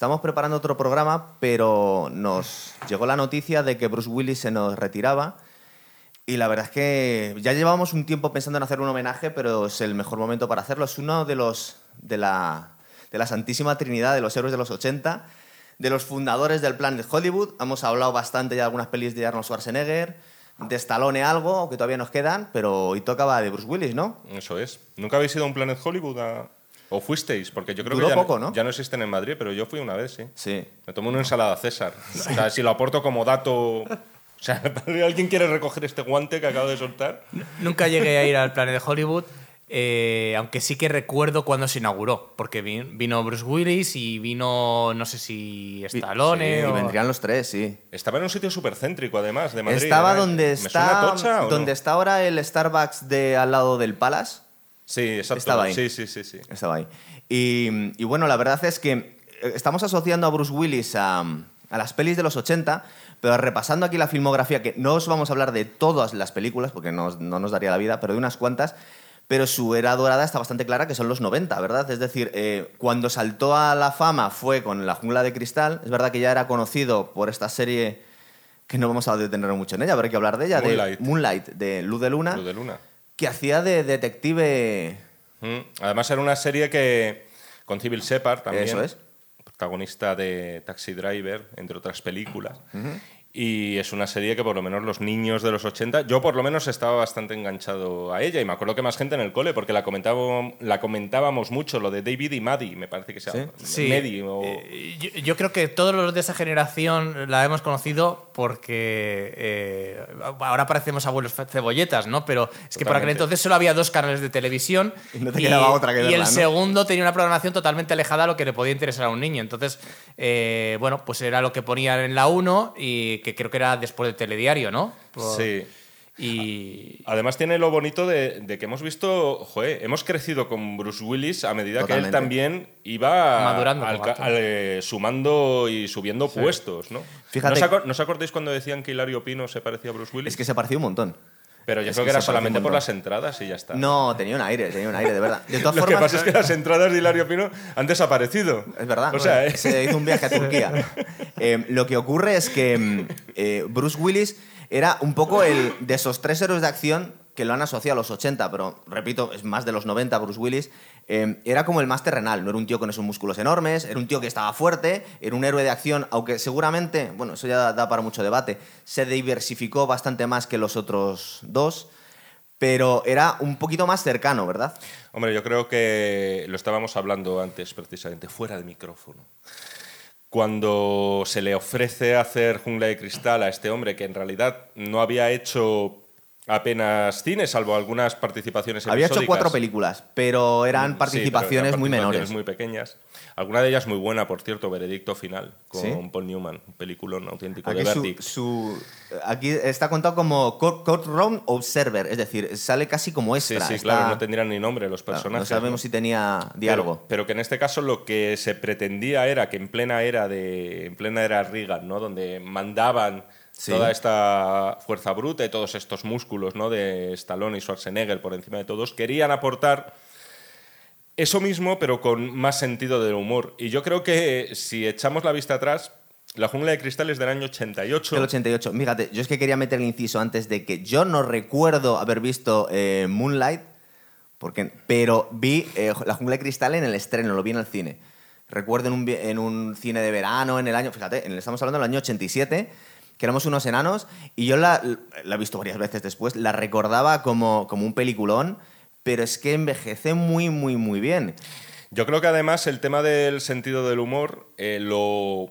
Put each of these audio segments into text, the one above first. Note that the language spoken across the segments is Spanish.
Estamos preparando otro programa, pero nos llegó la noticia de que Bruce Willis se nos retiraba. Y la verdad es que ya llevábamos un tiempo pensando en hacer un homenaje, pero es el mejor momento para hacerlo. Es uno de los de la, de la Santísima Trinidad de los héroes de los 80, de los fundadores del plan de Hollywood. Hemos hablado bastante ya de algunas pelis de Arnold Schwarzenegger, de Stallone algo, que todavía nos quedan, pero hoy tocaba de Bruce Willis, ¿no? Eso es. ¿Nunca habéis ido a un Planet Hollywood a- o fuisteis? Porque yo creo Duró que ya, poco, ¿no? ya no existen en Madrid, pero yo fui una vez, sí. Sí. Me tomé una ensalada César. O sea, si lo aporto como dato... O sea, ¿alguien quiere recoger este guante que acabo de soltar? Nunca llegué a ir al Planet de Hollywood, eh, aunque sí que recuerdo cuando se inauguró, porque vi- vino Bruce Willis y vino, no sé si Stallone Y o... vendrían los tres, sí. Estaba en un sitio súper céntrico, además, de Madrid. Estaba ¿era? donde ¿Me suena está, Tocha o donde no? está ahora el Starbucks de al lado del Palace. Sí, exacto. Estaba ahí. Sí, sí, sí, sí. Estaba ahí. Y, y bueno, la verdad es que eh, estamos asociando a Bruce Willis a, a las pelis de los 80, pero repasando aquí la filmografía, que no os vamos a hablar de todas las películas, porque no, no nos daría la vida, pero de unas cuantas, pero su era dorada está bastante clara, que son los 90, ¿verdad? Es decir, eh, cuando saltó a la fama fue con La jungla de cristal, es verdad que ya era conocido por esta serie que no vamos a detener mucho en ella, hay que hablar de ella, Moonlight. de Moonlight, de Luz de Luna, Luz de Luna. Que hacía de detective... Mm. Además era una serie que con Civil Shepard también, Eso es. protagonista de Taxi Driver, entre otras películas. Y es una serie que por lo menos los niños de los 80, yo por lo menos estaba bastante enganchado a ella y me acuerdo que más gente en el cole porque la comentábamos, la comentábamos mucho, lo de David y Maddie, me parece que se llama. Sí, Maddie o... eh, yo, yo creo que todos los de esa generación la hemos conocido porque eh, ahora parecemos abuelos cebolletas, ¿no? Pero es que por aquel Totalmente. entonces solo había dos canales de televisión Y no te quedaba otra que y verla, el ¿no? segundo tenía una programación totalmente alejada a lo que le podía interesar a un niño. Entonces, eh, bueno, pues era lo que ponían en la 1 y que creo que era después del telediario, ¿no? Por- Sí. Y, Además tiene lo bonito de, de que hemos visto, joder, hemos crecido con Bruce Willis a medida que él también iba Madurando al- al- eh, sumando y subiendo puestos, ¿no? Fíjate- ¿No os, acor- no os acordáis cuando decían que Hilario Pino se parecía a Bruce Willis? Es que se parecía un montón. Pero yo es creo que que era solamente por las entradas y ya está. No, tenía un aire, tenía un aire, de verdad. De todas Lo que pasa es que las entradas de Hilario Pino han desaparecido. Es verdad. O sea, ¿eh? se hizo un viaje a Turquía. Eh, lo que ocurre es que mm, eh, Bruce Willis era un poco el de esos tres héroes de acción que lo han asociado a los 80, pero repito, es más de los 90 Bruce Willis. Eh, era como el más terrenal, no era un tío con esos músculos enormes, era un tío que estaba fuerte, era un héroe de acción, aunque seguramente, bueno, eso ya da para mucho debate, se diversificó bastante más que los otros dos, pero era un poquito más cercano, ¿verdad? Hombre, yo creo que lo estábamos hablando antes, precisamente, fuera de micrófono. Cuando se le ofrece hacer Jungla de Cristal a este hombre que en realidad no había hecho apenas cine, salvo algunas participaciones Había hecho cuatro películas, pero eran Sí, pero participaciones eran muy participaciones menores. muy pequeñas. Alguna de ellas muy buena, por cierto, Veredicto Final, con ¿Sí? Paul Newman, un peliculón auténtico Aquí, de su- Verdict. su- aquí está contado como court- Courtroom Observer, es decir, sale casi como Sí, extra. sí, está- claro, no tendrían ni nombre los claro, personajes. no sabemos ¿no? si tenía Pero- diálogo. Pero, que en este caso lo que se pretendía era que en plena era de en plena era Reagan, ¿no? Donde mandaban Sí. toda esta fuerza bruta y todos estos músculos, ¿no? De Stallone y Schwarzenegger por encima de todos, querían aportar eso mismo, pero con más sentido del humor. Y yo creo que si echamos la vista atrás, La jungla de cristal es del año 88. Del 88. Fíjate, yo es que quería meter el inciso antes de que yo no recuerdo haber visto eh, Moonlight, porque, pero vi eh, La Jungla de Cristal en el estreno, lo vi en el cine. Recuerdo en un, en un cine de verano, en el año, fíjate, estamos hablando del año 87, que éramos unos enanos, y yo la, la he visto varias veces después, la recordaba como, como un peliculón, pero es que envejece muy, muy, muy bien. Yo creo que además el tema del sentido del humor eh, lo...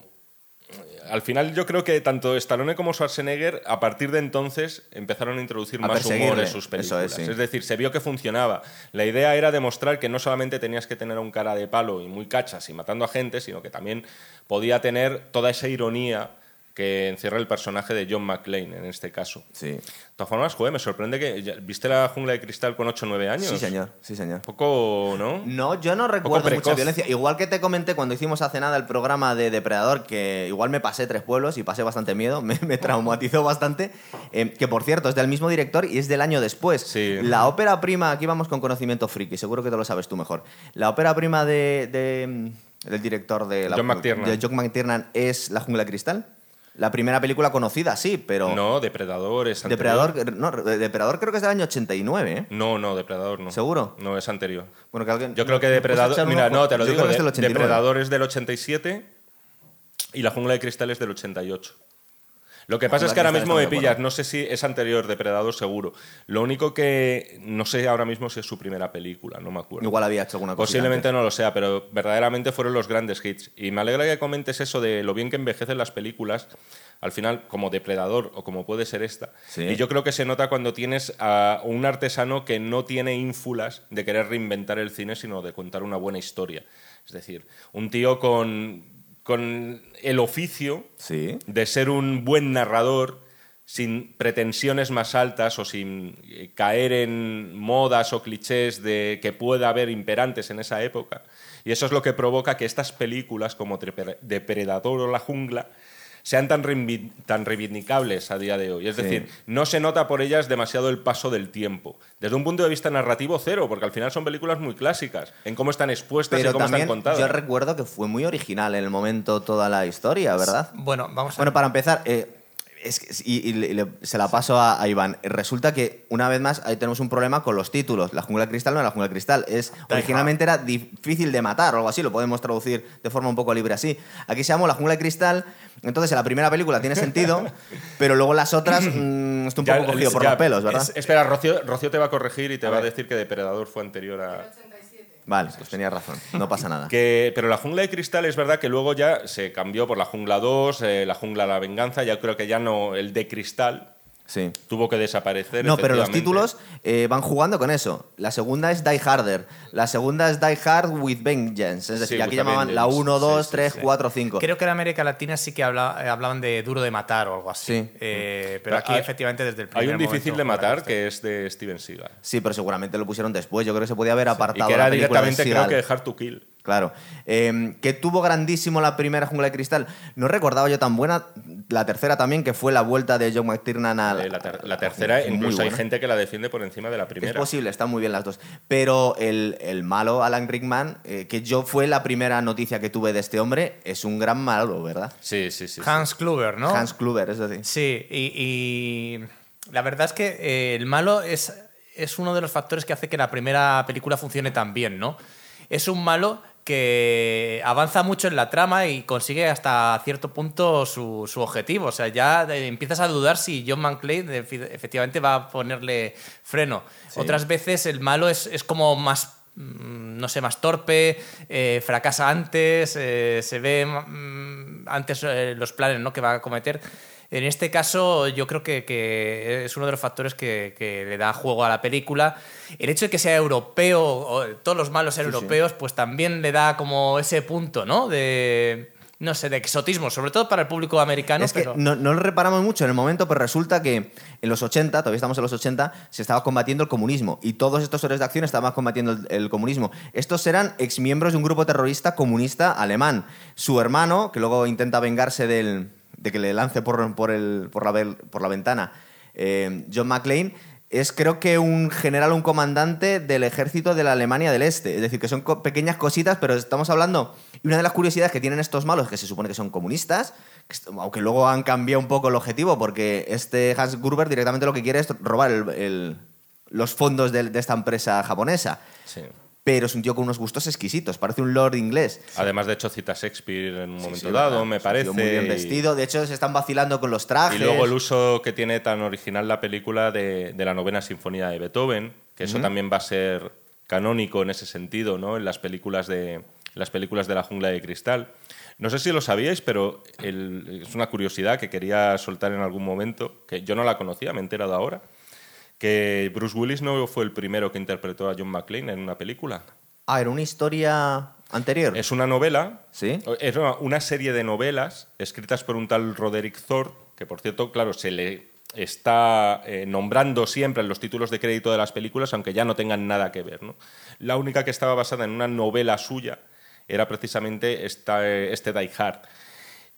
Al final yo creo que tanto Stallone como Schwarzenegger a partir de entonces empezaron a introducir A más humor en sus películas. es, sí. decir, se vio que funcionaba. La idea era demostrar que no solamente tenías que tener un cara de palo y muy cachas y matando a gente, sino que también podía tener toda esa ironía que encierra el personaje de John McClane en este caso. Sí. De todas formas, joder, me sorprende que... ¿Viste la jungla de cristal con 8 o 9 años? Sí, señor, sí, señor. Un poco, ¿no? No, yo no recuerdo mucha violencia. Igual que te comenté cuando hicimos hace nada el programa de Depredador, que igual me pasé tres pueblos y pasé bastante miedo, me, me traumatizó bastante. eh, que por cierto, es del mismo director y es del año después. Sí. La ópera prima, aquí vamos con conocimiento friki, seguro que te lo sabes tú mejor. La ópera prima de, de, el director de, la, John McTiernan. de John McTiernan, es La Jungla de Cristal? La primera película conocida, sí, pero... No, Depredador es anterior. Depredador, no, Depredador creo que es del año 89, ¿eh? No, no, Depredador no. ¿Seguro? No, es anterior. Bueno, que alguien- Yo creo que ¿me puedes Depredador. Mira, no, te lo digo. es del 89. Depredador es del 87 y La Jungla de Cristal es del 88. Lo que pasa es que ahora mismo me pillas, no sé si es anterior, Depredador seguro. Lo único que no sé ahora mismo si es su primera película, no me acuerdo. Igual había hecho alguna cosa. Posiblemente no lo sea, pero verdaderamente fueron los grandes hits. Y me alegra que comentes eso de lo bien que envejecen las películas, al final, como Depredador o como puede ser esta. Sí. Y yo creo que se nota cuando tienes a un artesano que no tiene ínfulas de querer reinventar el cine, sino de contar una buena historia. Es decir, un tío con, con el oficio Sí. de ser un buen narrador sin pretensiones más altas o sin eh, caer en modas o clichés de que pueda haber imperantes en esa época. Y eso es lo que provoca que estas películas como Depredador o La Jungla sean tan, tan reivindicables a día de hoy. Es Sí. decir, no se nota por ellas demasiado el paso del tiempo. Desde un punto de vista narrativo, cero, porque al final son películas muy clásicas, en cómo están expuestas y cómo también están contadas. yo recuerdo que fue muy original en el momento toda la historia, ¿verdad? Bueno, vamos a Bueno, para empezar, eh, es que- y, y le- le- se la paso a, a Iván. Resulta que, una vez más, ahí tenemos un problema con los títulos. La jungla de cristal no era la jungla de cristal. Es, originalmente era difícil de matar o algo así. Lo podemos traducir de forma un poco libre así. Aquí se llamó la jungla de cristal. Entonces, en la primera película tiene sentido, pero luego las otras mm, está un Ya- poco cogido por ya, los pelos, ¿verdad? es- espera, Rocío, Rocío te va a corregir y te A va a decir que Depredador fue anterior a... Vale, pues tenía razón. No pasa nada. Pero la jungla de cristal es verdad que luego ya se cambió por la jungla 2, eh, la jungla la venganza, ya creo que ya no, el de cristal Sí. tuvo que desaparecer. No, pero los títulos eh, van jugando con eso. La segunda es Die Harder. La segunda es Die Hard with Vengeance. Es decir, Sí, aquí llamaban la Vengeance. 1, 2, Sí, sí, 3, sí. 4, 5. Creo que en América Latina sí que habla- eh, hablaban de duro de matar o algo así. Sí. Eh, pero Pero aquí, hay- efectivamente, desde el Hay primer un difícil de matar que es de Steven Seagal. Sí, pero seguramente lo pusieron después. Yo creo que se podía haber Y apartado que la era de directamente creo que Hard to Kill. Claro. Eh, que tuvo grandísimo la primera Jungla de Cristal. No recordaba yo tan buena la tercera también, que fue la vuelta de John McTiernan a Eh, La, ter- la tercera, incluso hay gente que la defiende por encima de la Es primera. posible, están muy bien las dos. Pero el, el malo, Alan Rickman, eh, que yo fue la primera noticia que tuve de este hombre, es un gran malo, ¿verdad? Sí, sí, sí. sí. Hans Kluber, ¿no? Hans Kluber, es decir. Sí, y, y la verdad es que eh, el malo es, es uno de los factores que hace que la primera película funcione tan bien, ¿no? Es un malo que avanza mucho en la trama y consigue hasta cierto punto su, su objetivo. O sea, ya eh, empiezas a dudar si John McClane efectivamente va a ponerle freno. Otras veces el malo es, es como más mm, no sé, más torpe, eh, fracasa antes, eh, se ve mm, antes eh, los planes ¿no? que va a cometer. En este caso, yo creo que, que es uno de los factores que, que le da juego a la película. El hecho de que sea europeo, o todos los malos sean Sí, sí. europeos, pues también le da como ese punto, ¿no? De, no sé, de exotismo, sobre todo para el público americano. es que pero... no, no lo reparamos mucho en el momento, pero resulta que en los 80, todavía estamos en los 80, se estaba combatiendo el comunismo. Y todos estos héroes de acción estaban combatiendo el, el comunismo. Estos eran exmiembros de un grupo terrorista comunista alemán. Su hermano, que luego intenta vengarse del, de que le lance por, por, el, por, la, por la ventana, eh, John McClane, es creo que un general, un comandante del ejército de la Alemania del Este. Es decir, que son pequeñas cositas, pero estamos hablando... Y una de las curiosidades que tienen estos malos, que se supone que son comunistas, aunque luego han cambiado un poco el objetivo, porque este Hans Gruber directamente lo que quiere es robar el- el- los fondos de, de esta empresa japonesa. Sí. Pero es un tío con unos gustos exquisitos, parece un lord inglés. Además, de hecho, cita a Shakespeare en un Sí, momento sí, dado, ¿verdad? me parece. Muy bien vestido. De hecho, se están vacilando con los trajes. Y luego el uso que tiene tan original la película de, de la novena sinfonía de Beethoven, que eso también va a ser canónico en ese sentido, ¿no? En las películas de las películas de la jungla de cristal. No sé si lo sabíais, pero el- es una curiosidad que quería soltar en algún momento, que yo no la conocía, me he enterado ahora, que Bruce Willis no fue el primero que interpretó a John McClane en una película. Ah, era una historia anterior. Es una novela, ¿Sí? es una- una serie de novelas escritas por un tal Roderick Thorpe, que por cierto, claro, se le está eh, nombrando siempre en los títulos de crédito de las películas, aunque ya no tengan nada que ver. ¿no? La única que estaba basada en una novela suya era precisamente esta, eh, este Die Hard.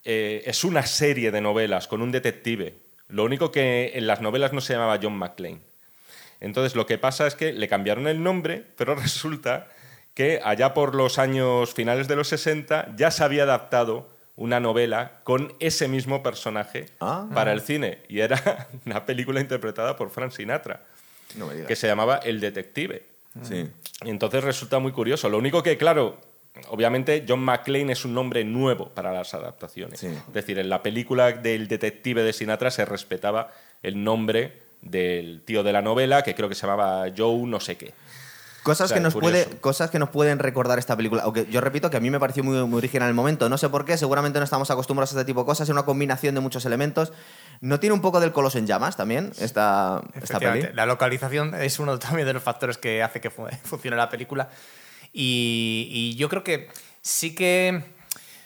Eh, es una serie de novelas con un detective. Lo único que en las novelas no se llamaba John McClane. Entonces lo que pasa es que le cambiaron el nombre, pero resulta que allá por los años finales de los 60 ya se había adaptado una novela con ese mismo personaje Ah. para el cine. Y era una película interpretada por Frank Sinatra, No me digas. que se llamaba El Detective. Sí. Y entonces resulta muy curioso. Lo único que, claro, obviamente John McClane es un nombre nuevo para las adaptaciones. Sí. Es decir, en la película del detective de Sinatra se respetaba el nombre del tío de la novela, que creo que se llamaba Joe no sé qué. Cosas, O sea, que nos curioso. puede, cosas que nos pueden recordar esta película. Aunque yo repito que a mí me pareció muy, muy original el momento. No sé por qué, seguramente no estamos acostumbrados a este tipo de cosas. Es una combinación de muchos elementos. ¿No tiene un poco del Coloso en llamas también esta, esta peli? La localización es uno también de los factores que hace que fu- funcione la película. Y, y yo creo que sí que.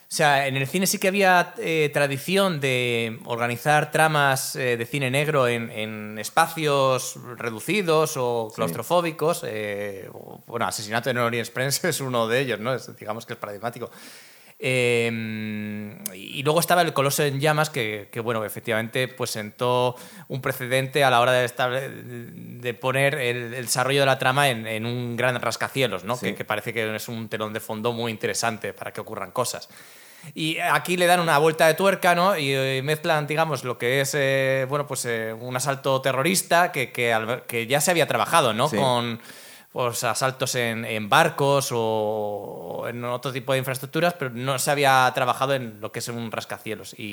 O sea, en el cine sí que había eh, tradición de organizar tramas eh, de cine negro en, en espacios reducidos o claustrofóbicos. eh, o- bueno, Asesinato en Orient Express es uno de ellos, ¿no? Es- digamos que es paradigmático. Eh, y luego estaba el Coloso en Llamas, que, que, bueno, efectivamente, pues sentó un precedente a la hora de, estable- de poner el, el desarrollo de la trama en, en un gran rascacielos, ¿no? Sí. Que, que parece que es un telón de fondo muy interesante para que ocurran cosas. Y aquí le dan una vuelta de tuerca, ¿no? Y eh, mezclan, digamos, lo que es, eh, bueno, pues eh, un asalto terrorista que, que, que ya se había trabajado, ¿no? Sí. Con pues, asaltos en, en barcos o en otro tipo de infraestructuras, pero no se había trabajado en lo que es un rascacielos. Y,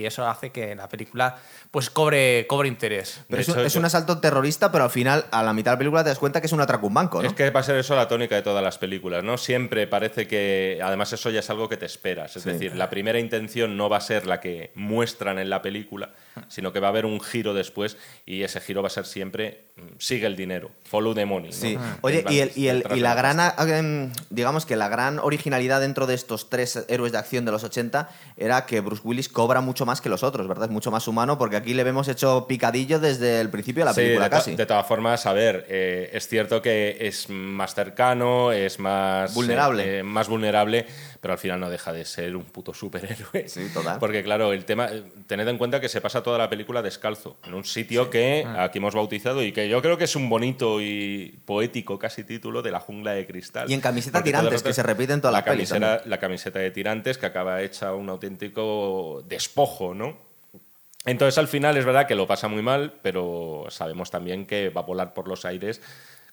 y eso hace que la película pues cobre, cobre interés. Pero es, un, hecho, es yo- un asalto terrorista, pero al final, a la mitad de la película, te das cuenta que es un atraco un banco, ¿no? Es que va a ser eso la tónica de todas las películas, ¿no? Siempre parece que, además eso ya es algo que te esperas. Es Sí. decir, la primera intención no va a ser la que muestran en la película, sino que va a haber un giro después y ese giro va a ser siempre mm, sigue el dinero, follow the money. Sí. Mm. Oye, y, el- y el- y la gran, em, digamos que la gran originalidad dentro de estos tres héroes de acción de los 80 era que Bruce Willis cobra mucho más que los otros, ¿verdad? Es mucho más humano porque aquí le vemos hecho picadillo desde el principio de la Sí, película de, casi. de todas formas, a ver, eh, es cierto que es más cercano, es más Vulnerable. eh, más vulnerable, pero al final no deja de ser un puto superhéroe. Sí, total. Porque claro, el tema, tened en cuenta que se pasa toda la película descalzo, en un sitio que Ah. aquí hemos bautizado y que yo creo que es un bonito y poético casi título de la jungla de cristal. Y en camiseta Porque tirantes, que se repite en todas la pelis camiseta, la camiseta de tirantes que acaba hecha un auténtico despojo, ¿no? Entonces al final es verdad que lo pasa muy mal, pero sabemos también que va a volar por los aires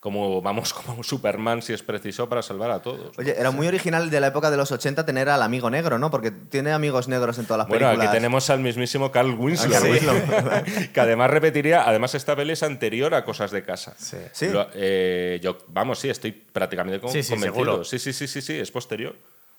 como vamos como Superman si es preciso para salvar a todos. Oye, era muy original de la época de los 80 tener al amigo negro, ¿no? Porque tiene amigos negros en todas las Bueno, películas. aquí tenemos al mismísimo Carl Winslow, Carl ¿eh? Winslow. que además repetiría, además esta peli es anterior a Cosas de Casa. Sí. Sí. Lo- eh, yo, vamos, sí, estoy prácticamente con- Sí, sí, convencido. seguro. Sí, sí, sí, sí, sí, es posterior.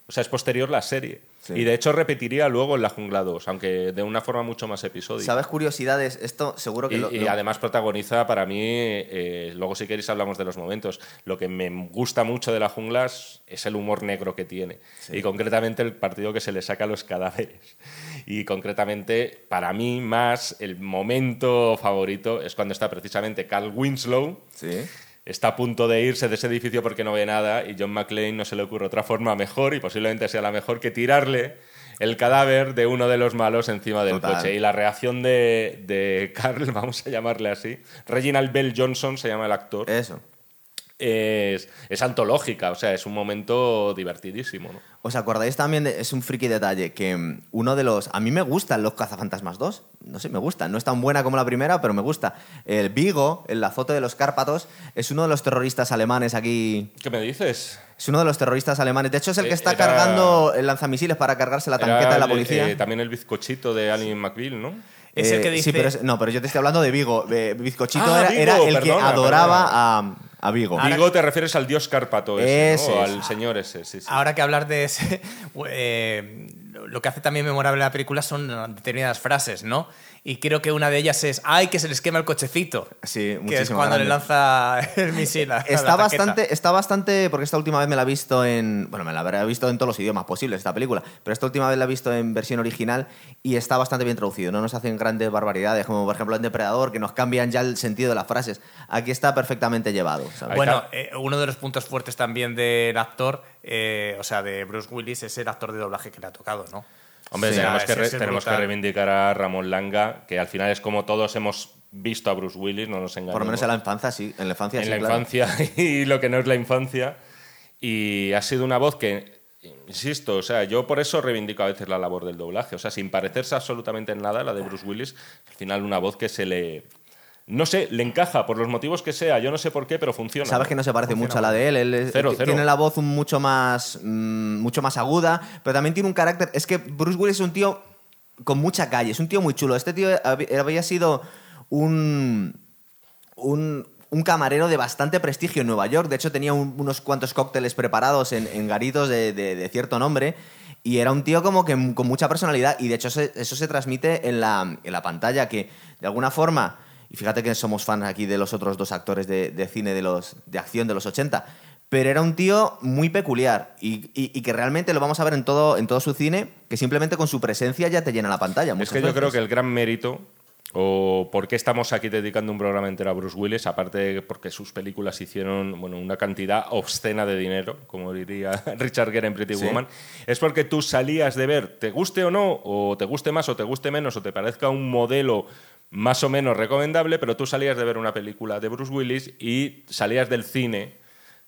O sea, es posterior la serie. Sí. Y de hecho repetiría luego en La Jungla 2, aunque de una forma mucho más episódica. ¿Sabes curiosidades? Esto seguro que Y, lo- y lo- además protagoniza para mí, eh, luego si queréis hablamos de los momentos, lo que me gusta mucho de la jungla es es el humor negro que tiene y concretamente el partido que se le saca a los cadáveres. Y concretamente, para mí más, el momento favorito es cuando está precisamente Carl Winslow, Sí. Está a punto de irse de ese edificio porque no ve nada y John McClane no se le ocurre otra forma mejor y posiblemente sea la mejor que tirarle el cadáver de uno de los malos encima del Total. coche. Y la reacción de, de Carl, vamos a llamarle así, Reginald Bell Johnson se llama el actor, Eso. Es, es antológica, o sea, es un momento divertidísimo. ¿no? ¿Os acordáis también? de- es un friki detalle que mm, uno de los. A mí me gustan los Cazafantasmas 2. No sé, me gustan. No es tan buena como la primera, pero me gusta. El Vigo, el azote de los Cárpatos, es uno de los terroristas alemanes aquí. ¿Qué me dices? Es uno de los terroristas alemanes. De hecho, es el que Eh, está era- cargando el lanzamisiles para cargarse la tanqueta de la el- policía. eh, también el bizcochito de Annie McBeal, ¿no? Es el que Eh, dice- Sí, pero es- no, pero yo te estoy hablando de Vigo. Eh, Bizcochito Ah, era, Vigo, era el que adoraba perdona. a, a Vigo. Ahora- Digo, te refieres al dios Cárpato ese, Ese ¿no? es. Al señor ese, sí, sí. Ahora que hablar de ese, eh, lo que hace también memorable la película son determinadas frases, ¿no? Y creo que una de ellas es, ¡ay, que se les quema el cochecito! Sí, Que es muchísimo cuando le lanza el misil a a la Está bastante, está bastante, porque esta última vez me la he visto en, bueno, me la habré visto en todos los idiomas posibles esta película, pero esta última vez la he visto en versión original y está bastante bien traducido, no nos hacen grandes barbaridades, como por ejemplo en Depredador, que nos cambian ya el sentido de las frases. Aquí está perfectamente llevado. Bueno, eh, uno de los puntos fuertes también del actor, eh, o sea, de Bruce Willis, es el actor de doblaje que le ha tocado, ¿no? Hombre, Sí, tenemos, que, re- tenemos reivindicar a Ramón Langa, que al final es como todos hemos visto a Bruce Willis, no nos engañemos. por lo menos en la infancia, sí, en la infancia en sí, la claro. infancia y lo que no es la infancia. Y ha sido una voz que, insisto, o sea, yo por eso reivindico a veces la labor del doblaje. O sea, sin parecerse absolutamente en nada, la de Bruce Willis, al final una voz que se le. No sé, le encaja por los motivos que sea, yo no sé por qué, pero funciona. Sabes que no se parece mucho a la de él. él es- Cero, t- cero. tiene la voz mucho más, mm, mucho más aguda, pero también tiene un carácter. Es que Bruce Willis es un tío con mucha calle, es un tío muy chulo. Este tío hab- había sido un, un, un camarero de bastante prestigio en Nueva York. De hecho, tenía un- unos cuantos cócteles preparados en, en garitos de, de- de cierto nombre. Y era un tío como que con mucha personalidad. Y de hecho, se- eso se transmite en la, en la pantalla, que de alguna forma. Y fíjate que somos fans aquí de los otros dos actores de, de cine de, los, de acción de los 80. Pero era un tío muy peculiar y, y- y que realmente lo vamos a ver en todo, en todo su cine, que simplemente con su presencia ya te llena la pantalla. Es que yo creo que el gran mérito, o por qué estamos aquí dedicando un programa entero a Bruce Willis, aparte de porque sus películas hicieron bueno, una cantidad obscena de dinero, como diría Richard Gere en Pretty Sí. Woman, es porque tú salías de ver, te guste o no, o te guste más o te guste menos, o te parezca un modelo más o menos recomendable, pero tú salías de ver una película de Bruce Willis y salías del cine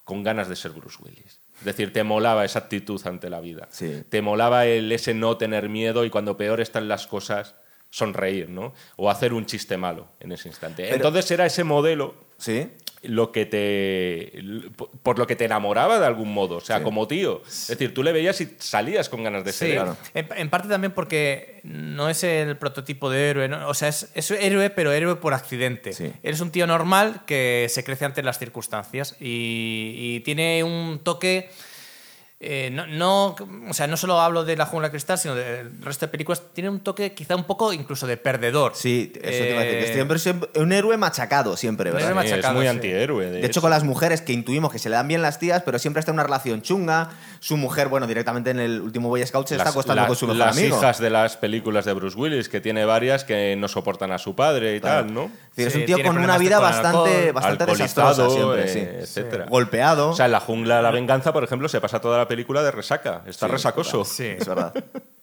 con ganas de ser Bruce Willis. Es decir, te molaba esa actitud ante la vida. Sí. Te molaba el ese no tener miedo y cuando peor están las cosas, sonreír, ¿no? O hacer un chiste malo en ese instante. Pero- Entonces era ese modelo Sí. Lo que te por lo que te enamoraba de algún modo, o sea, Sí. como tío. Es decir, tú le veías y salías con ganas de ser. claro. en, en parte también porque no es el prototipo de héroe, ¿no? o sea, es, es héroe, pero héroe por accidente. Sí. Eres un tío normal que se crece ante las circunstancias y, y tiene un toque... eh, no, no, o sea, no solo hablo de la jungla cristal, sino del resto de películas. Tiene un toque quizá un poco incluso de perdedor. Sí, eso te iba a decir. que Eh, siempre, siempre- un héroe machacado, siempre, Un ¿verdad? héroe Sí, es machacado, muy sí. antihéroe. De, De hecho, con las mujeres que intuimos que se le dan bien las tías, pero siempre está en una relación chunga. Su mujer, bueno, directamente en el último Boy Scout se está acostando las- con su mejor las amigo. hijas de las películas de Bruce Willis, que tiene varias que no soportan a su padre y Claro. tal, ¿no? Es decir, es Sí, un tío tiene con una problemas vida con bastante, alcohol, bastante alcoholizado, desastrosa siempre, eh, sí. etcétera. Golpeado. O sea, en la jungla de la venganza, por ejemplo, se pasa toda la película de resaca. Está Sí, resacoso. Sí. es verdad.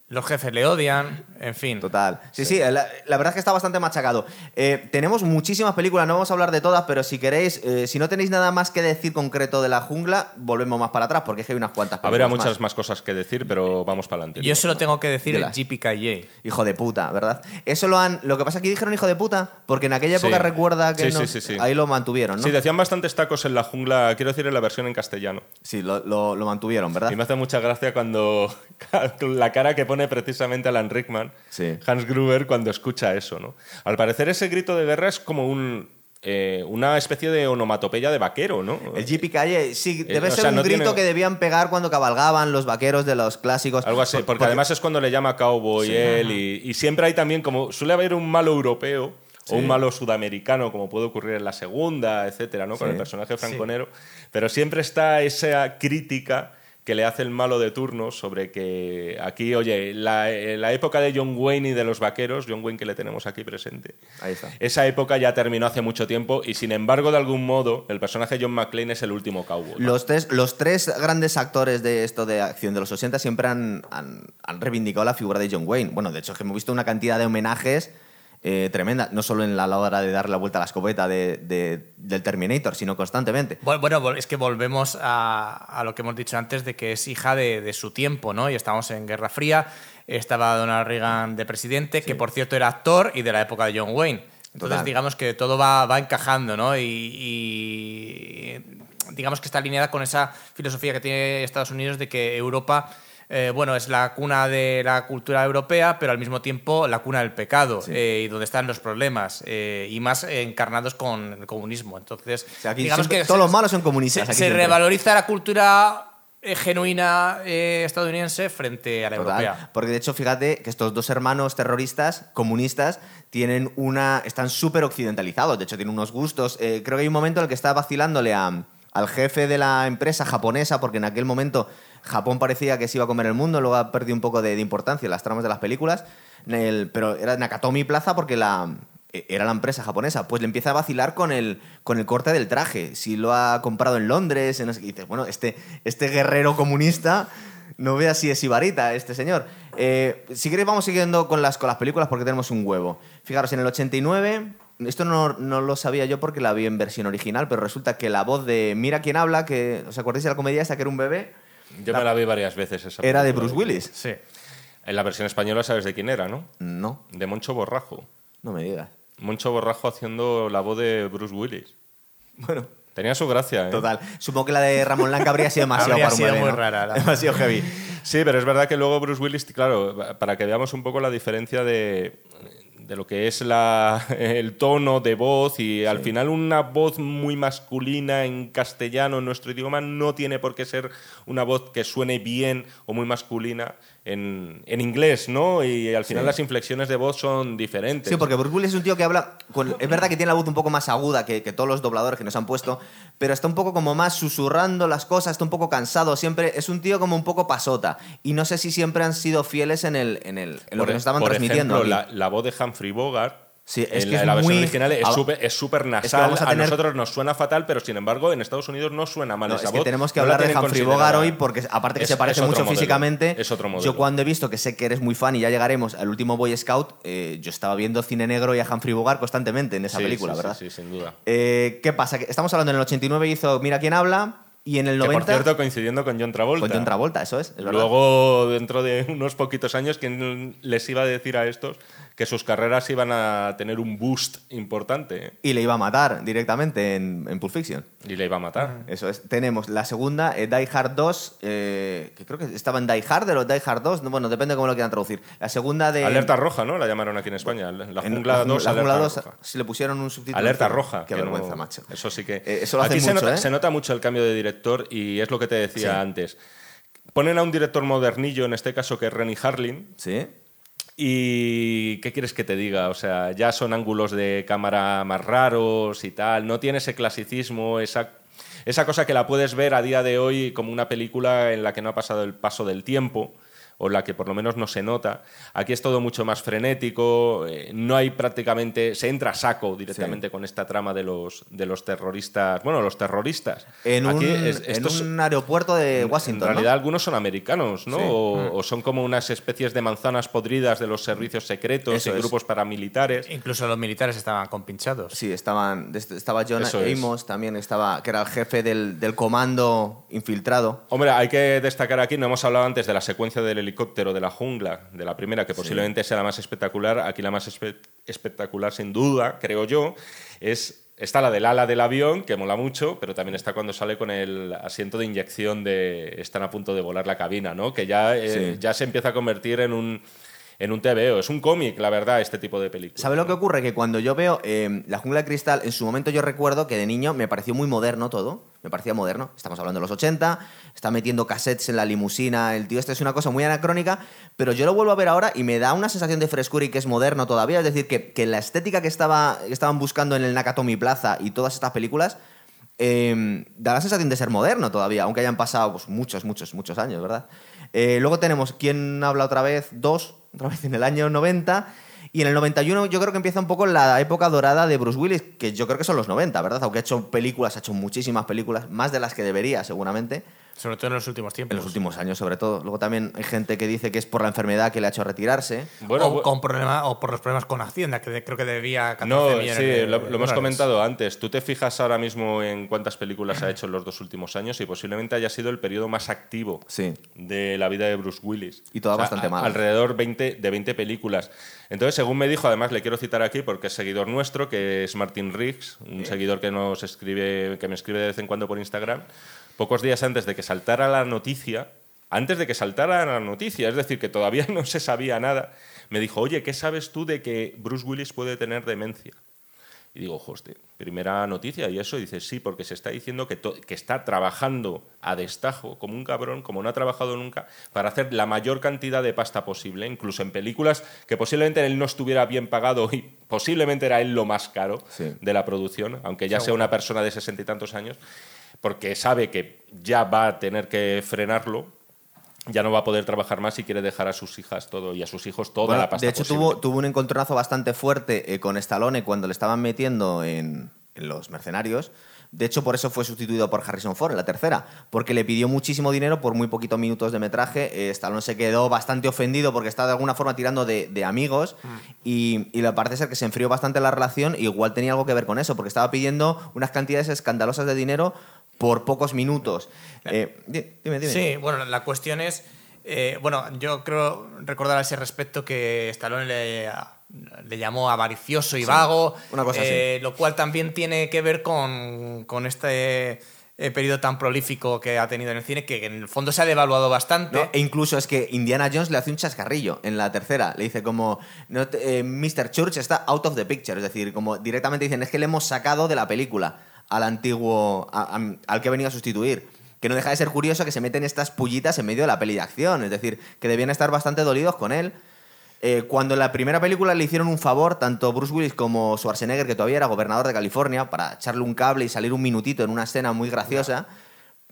Los jefes le odian, en fin. Total. Sí, sí, la, la verdad es que está bastante machacado. Eh, tenemos muchísimas películas, no vamos a hablar de todas, pero si queréis, eh, si no tenéis nada más que decir concreto de la jungla, volvemos más para atrás, porque es que hay unas cuantas A ver, hay películas muchas más cosas que decir, pero vamos para adelante. Yo solo tengo que decir el Dilas. JPKJ. Hijo de puta, ¿verdad? Eso lo han. Lo que pasa es que dijeron hijo de puta, porque en aquella Sí. época recuerda que Sí, no- sí, sí, sí. ahí lo mantuvieron, ¿no? Sí, decían bastantes tacos en la jungla, quiero decir en la versión en castellano. Sí, lo, lo- lo mantuvieron, ¿verdad? Y me hace mucha gracia cuando la cara que pone precisamente Alan Rickman, Sí. Hans Gruber, cuando escucha eso, ¿no? Al parecer ese grito de guerra es como un, eh, una especie de onomatopeya de vaquero, ¿no? El JPK, sí, debe o ser sea, un no grito tiene- que debían pegar cuando cabalgaban los vaqueros de los clásicos. Algo así, Por- porque además es cuando le llama cowboy él y, y siempre hay también como suele haber un malo europeo o un malo sudamericano como puede ocurrir en la segunda, etcétera, ¿no? Con Sí. el personaje franconero, pero siempre está esa crítica que le hace el malo de turno sobre que aquí, oye, la, eh, la época de John Wayne y de los vaqueros, John Wayne que le tenemos aquí presente, Ahí está. esa época ya terminó hace mucho tiempo y sin embargo, de algún modo, el personaje John McClane es el último cowboy. Los tres, los tres grandes actores de esto de acción de los 80 siempre han, han- han reivindicado la figura de John Wayne. Bueno, de hecho, es que hemos visto una cantidad de homenajes eh, tremenda, no solo en la, hora de darle la vuelta a la escopeta de- de- del Terminator, sino constantemente. Bueno, es que volvemos a, a lo que hemos dicho antes de que es hija de, de su tiempo, ¿no? Y estamos en Guerra Fría, estaba Donald Reagan de presidente, que por cierto era actor y de la época de John Wayne. Entonces, Total. digamos que todo va, va encajando, ¿no? Y, y digamos que está alineada con esa filosofía que tiene Estados Unidos de que Europa, eh, bueno, es la cuna de la cultura europea, pero al mismo tiempo la cuna del pecado Sí. eh, y donde están los problemas, eh, y más encarnados con el comunismo. Entonces, O sea, aquí digamos siempre- que todos se- los malos son comunistas. se, aquí se siempre. revaloriza la cultura genuina eh, estadounidense frente a la Total, europea. Porque de hecho, fíjate que estos dos hermanos terroristas comunistas tienen una. están súper occidentalizados. De hecho, tienen unos gustos. eh, creo que hay un momento en el que está vacilándole a- al jefe de la empresa japonesa, porque en aquel momento Japón parecía que se iba a comer el mundo, luego ha perdido un poco de, de importancia en las tramas de las películas. El- pero era Nakatomi Plaza porque la. e- Era la empresa japonesa, pues le empieza a vacilar con el, con el corte del traje. Si lo ha comprado en Londres, en. Y dices, bueno, este, este guerrero comunista no vea si es Ibarita este señor. Eh, si queréis vamos siguiendo con las, con las películas porque tenemos un huevo. Fijaros, en el 89 esto no, no lo sabía yo porque la vi en versión original, pero resulta que la voz de Mira quién habla, que os acordáis de la comedia esta que era un bebé, Yo me la vi varias veces esa era de. Bruce Willis. Sí. En la versión española sabes de quién era, ¿no? No, De Moncho Borrajo. no me digas. Moncho Borrajo haciendo la voz de Bruce Willis. Bueno, Tenía su gracia, ¿eh? total. Supongo que la de Ramón Lanca habría sido demasiado Habría para un sido bebé, muy ¿no? rara, la- Demasiado heavy. Sí, pero es verdad que luego Bruce Willis, claro, para que veamos un poco la diferencia de, de lo que es la, el tono de voz y al final una voz muy masculina en castellano, en nuestro idioma, no tiene por qué ser una voz que suene bien o muy masculina en, en inglés, ¿no? Y al final Sí. las inflexiones de voz son diferentes. Sí, porque Bruce Willis es un tío que habla. con- es verdad que tiene la voz un poco más aguda que, que todos los dobladores que nos han puesto, pero está un poco como más susurrando las cosas, está un poco cansado. Siempre es un tío como un poco pasota. Y no sé si siempre han sido fieles en, el, en, el, en lo por, que nos estaban por transmitiendo. ejemplo, la, la voz de Humphrey Bogart. Sí, es en que la, es la versión muy- original es Ah, súper es que nasal. vamos a nosotros nos suena fatal, pero sin embargo en Estados Unidos no suena mal No, esa es que voz. tenemos que No la hablar de Humphrey. Bogart hoy porque aparte que se parece mucho modelo, físicamente. es otro modelo. Yo cuando he visto que sé que eres muy fan y ya llegaremos al último Boy Scout, eh, yo estaba viendo cine negro y a Humphrey Bogart constantemente en esa Sí, película, sí, sí, ¿verdad? Sí, sin duda. Eh, ¿Qué pasa? Que estamos hablando en el 89 hizo Mira quién habla y en el Que, 90 por cierto, coincidiendo con John Travolta. con John Travolta, eso es, es. Luego, dentro de unos poquitos años, ¿quién les iba a decir a estos que sus carreras iban a tener un boost importante? Y le iba a matar directamente en, en Pulp Fiction. Y le iba a matar. Eso es. Tenemos la segunda, eh, Die Hard 2, eh, que creo que estaba en Die Hard o Die Hard 2, no, bueno, depende de cómo lo quieran traducir. La segunda de... Alerta roja, ¿no? La llamaron aquí en España. La en- jungla 2, la alerta Jungla 2, roja. si le pusieron un subtítulo. Alerta roja. Qué que vergüenza, no- macho. Eso sí que. Eh, eso lo Aquí se, mucho, nota, ¿eh? se nota mucho el cambio de director y es lo que te decía Sí. antes. Ponen a un director modernillo, en este caso que es Rennie Harlin, Sí. Y ¿qué quieres que te diga? O sea, ya son ángulos de cámara más raros y tal. No tiene ese clasicismo, esa, esa cosa que la puedes ver a día de hoy como una película en la que no ha pasado el paso del tiempo o la que por lo menos no se nota. Aquí es todo mucho más frenético, eh, no hay prácticamente, se entra a saco directamente con esta trama de los, de los terroristas, bueno, los terroristas. En, Aquí un, es- en un aeropuerto de Washington, en realidad ¿no? algunos son americanos, ¿no? Sí. O, o son como unas especies de manzanas podridas de los servicios secretos Eso y es. grupos paramilitares. Incluso los militares estaban compinchados. Sí, estaban, estaba John Eso es. Amos también, estaba, que era el jefe del, del comando infiltrado. Hombre, hay que destacar aquí, no hemos hablado antes de la secuencia del helicóptero de la jungla, de la primera, que posiblemente sea la más espectacular. Aquí la más espe- espectacular, sin duda, creo yo, es está la del ala del avión, que mola mucho, pero también está cuando sale con el asiento de inyección de están a punto de volar la cabina, ¿no? Que ya, eh, Sí. ya se empieza a convertir en un, en un TVO. Es un cómic, la verdad, este tipo de películas. ¿Sabe lo que ocurre? Que cuando yo veo eh, La Jungla de Cristal, en su momento yo recuerdo que de niño me pareció muy moderno todo. Me parecía moderno. Estamos hablando de los 80, está metiendo cassettes en la limusina, el tío este es una cosa muy anacrónica, pero yo lo vuelvo a ver ahora y me da una sensación de frescura y que es moderno todavía. Es decir, que, que la estética que, estaba, que estaban buscando en el Nakatomi Plaza y todas estas películas eh, da la sensación de ser moderno todavía, aunque hayan pasado pues, muchos, muchos, muchos años, ¿verdad? Eh, luego tenemos ¿Quién habla otra vez? Dos, otra vez en el año 90. Y en el 91 yo creo que empieza un poco la época dorada de Bruce Willis, que yo creo que son los 90, ¿verdad? Aunque ha hecho películas, ha hecho muchísimas películas, más de las que debería seguramente, Sobre todo en los últimos tiempos. en los últimos años sobre todo. Luego también hay gente que dice que es por la enfermedad que le ha hecho retirarse. Bueno, o, con problema, o por los problemas con Hacienda, que de- creo que debía 14 No, millones sí, de lo, lo hemos comentado antes. Tú te fijas ahora mismo en cuántas películas ha hecho en los dos últimos años y posiblemente haya sido el periodo más activo Sí. de la vida de Bruce Willis. Y todas bastante a- malas. Alrededor 20, de 20 películas. Entonces, según me dijo, además le quiero citar aquí porque es seguidor nuestro, que es Martin Riggs, un seguidor que nos escribe, que me escribe de vez en cuando por Instagram, pocos días antes de que saltara la noticia, antes de que saltara la noticia, es decir, que todavía no se sabía nada, me dijo, oye, ¿qué sabes tú de que Bruce Willis puede tener demencia? Y digo, hostia, primera noticia y eso, dice, sí, porque se está diciendo que, que está trabajando a destajo, como un cabrón, como no ha trabajado nunca, para hacer la mayor cantidad de pasta posible, incluso en películas que posiblemente él no estuviera bien pagado y posiblemente era él lo más caro Sí. de la producción, aunque ya sea una persona de sesenta y tantos años, porque sabe que ya va a tener que frenarlo. Ya no va a poder trabajar más y quiere dejar a sus hijas todo y a sus hijos toda Bueno, la pasta de hecho, posible. tuvo, tuvo un encontronazo bastante fuerte eh, con Stallone cuando le estaban metiendo en, en Los Mercenarios, De hecho, por eso fue sustituido por Harrison Ford en la tercera, porque le pidió muchísimo dinero por muy poquitos minutos de metraje. Eh, Stallone se quedó bastante ofendido porque estaba de alguna forma tirando de, de amigos y, y le parece ser que se enfrió bastante la relación. Igual tenía algo que ver con eso, porque estaba pidiendo unas cantidades escandalosas de dinero por pocos minutos. Eh, di- dime, dime. Sí, bueno, la cuestión es. eh, bueno, yo creo recordar a ese respecto que Stallone le, le llamó avaricioso y vago. una cosa eh, Lo cual también tiene que ver con, con este eh, periodo tan prolífico que ha tenido en el cine, que en el fondo se ha devaluado bastante. ¿no? E incluso es que Indiana Jones le hace un chascarrillo en la tercera. Le dice como, no te- eh, Mr. Church está out of the picture. Es decir, como directamente dicen, es que le hemos sacado de la película al antiguo, a- a- al que venía a sustituir. Que no deja de ser curioso que se meten estas pullitas en medio de la peli de acción. Es decir, que debían estar bastante dolidos con él. Eh, cuando en la primera película le hicieron un favor, tanto Bruce Willis como Schwarzenegger, que todavía era gobernador de California, para echarle un cable y salir un minutito en una escena muy graciosa,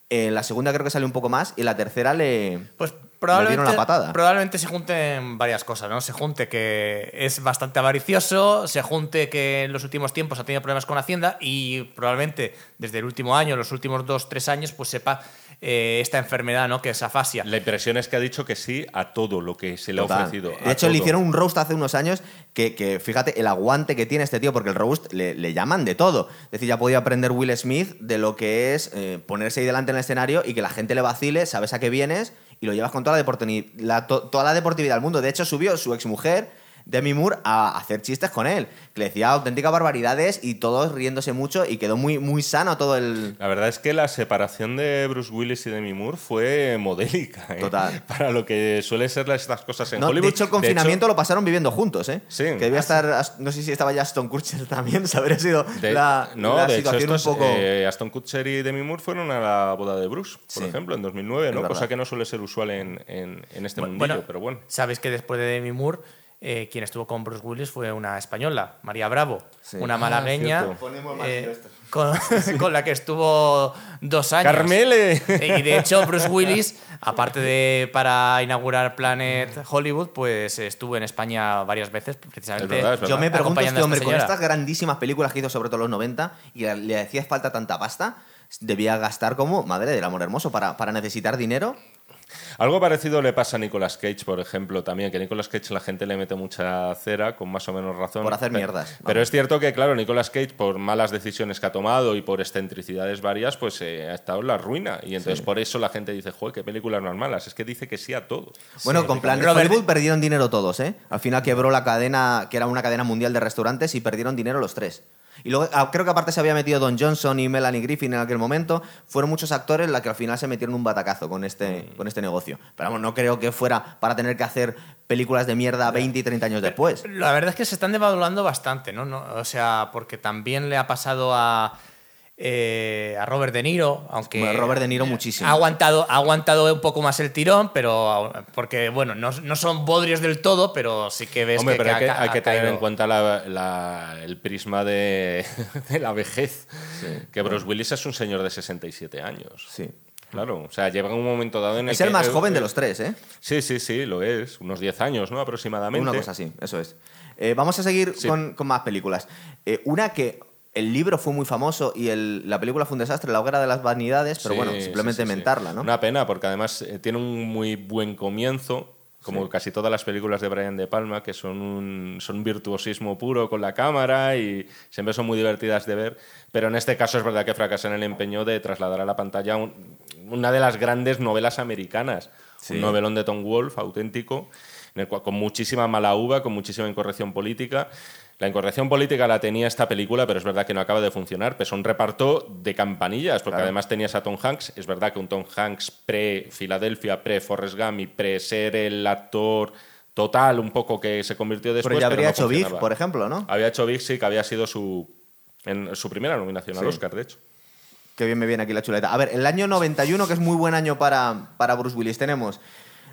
en la segunda creo que sale un poco más y en la tercera le, Pues le probablemente, dieron la patada. probablemente se junten varias cosas, ¿no? Se junte que es bastante avaricioso, se junte que en los últimos tiempos ha tenido problemas con Hacienda y probablemente desde el último año, los últimos dos, tres años, pues sepa eh, esta enfermedad, ¿no? Que es afasia. La impresión es que ha dicho que sí a todo lo que se le ha Total. ofrecido. De hecho, le todo. hicieron un roast hace unos años que, que, fíjate, el aguante que tiene este tío, porque el roast le, le llaman de todo. Es decir, ya podía aprender Will Smith de lo que es eh, ponerse ahí delante en el escenario y que la gente le vacile, sabes a qué vienes y lo llevas con toda la, toda la deportividad del mundo. De hecho, subió su exmujer, Demi Moore, a hacer chistes con él, que le decía auténticas barbaridades y todos riéndose mucho y quedó muy, muy sano todo el... La verdad es que la separación de Bruce Willis y Demi Moore fue modélica. ¿eh? Total. Para lo que suele ser estas cosas en No, Hollywood. de hecho, el confinamiento lo pasaron viviendo juntos, ¿eh? Sí. Que debía estar, Ast- no sé si estaba ya Aston Kutcher también, se habría sido de- la, no, la de hecho, situación estos, un poco... eh, Aston Kutcher y Demi Moore fueron a la boda de Bruce, por Sí. ejemplo, en 2009, Es ¿no? Cosa que no suele ser usual en, en- en este Bu- mundillo, pero bueno. Sabéis que después de Demi Moore, eh, quien estuvo con Bruce Willis fue una española, María Bravo, Sí. una Ah, malagueña más eh, con, con la que estuvo dos años. ¡Carmele! Eh, Y de hecho, Bruce Willis, aparte de para inaugurar Planet Hollywood, pues estuvo en España varias veces, precisamente. Es verdad, es verdad. Yo me pregunto este hombre, esta con estas grandísimas películas que hizo sobre todo en los 90 y le- le hacía falta tanta pasta, debía gastar como, madre del amor hermoso, para, para necesitar dinero. Algo parecido le pasa a Nicolas Cage, por ejemplo, también, que Nicolas Cage la gente le mete mucha cera, con más o menos razón. Por hacer mierdas, Pero es cierto que, claro, Nicolas Cage, por malas decisiones que ha tomado y por excentricidades varias, pues eh, ha estado en la ruina. Y entonces por eso la gente dice, joder, qué películas más malas. Es que dice que sí a todo. Bueno, con Robert- Hollywood perdieron dinero todos, ¿eh? Al final quebró la cadena, que era una cadena mundial de restaurantes, y perdieron dinero los tres. Y luego, ah, creo que aparte se había metido Don Johnson y Melanie Griffin en aquel momento. Fueron muchos actores los que al final se metieron un batacazo con este, Mm. con este negocio. Pero vamos, no creo que fuera para tener que hacer películas de mierda 20 y 30 años después. La verdad es que se están devaluando bastante, ¿no? No, O sea, porque también le ha pasado a, eh, a Robert De Niro, aunque... Bueno, Robert De Niro muchísimo. Ha aguantado, ha aguantado un poco más el tirón, pero... Porque, bueno, no, no son bodrios del todo, pero sí que ves Hombre, que, pero hay que que, ha- hay ha que tener en cuenta la- la- el prisma de, de la vejez. Que Bruce Willis es un señor de 67 años. Sí. Claro, o sea, llega un momento dado en el Es el que- más eh, joven de los tres, ¿eh? Sí, sí, sí, lo es. Unos 10 años, ¿no? Aproximadamente. Una cosa así, eso es. Eh, vamos a seguir Sí. con, con más películas. Eh, una que el libro fue muy famoso y el- la película fue un desastre, La hoguera de las vanidades, pero Sí, bueno, simplemente sí, sí. mentarla, ¿no? Una pena, porque además eh, tiene un muy buen comienzo, como casi todas las películas de Brian De Palma, que son un son virtuosismo puro con la cámara y siempre son muy divertidas de ver. Pero en este caso es verdad que fracasa en el empeño de trasladar a la pantalla un- una de las grandes novelas americanas. Un novelón de Tom Wolfe, auténtico, en el cual- con muchísima mala uva, con muchísima incorrección política. La incorrección política la tenía esta película, pero es verdad que no acaba de funcionar. Pues un reparto de campanillas, porque Claro. además tenías a Tom Hanks. Es verdad que un Tom Hanks pre-Filadelfia, pre-Forrest Gump y pre-ser el actor total, un poco que se convirtió después. pero ya habría no hecho Big, por ejemplo, ¿no? Había hecho Big, sí, que había sido su, en su primera nominación al. Oscar, de hecho. Qué bien me viene aquí la chuleta. A ver, el año 91, que es muy buen año para, para Bruce Willis, tenemos.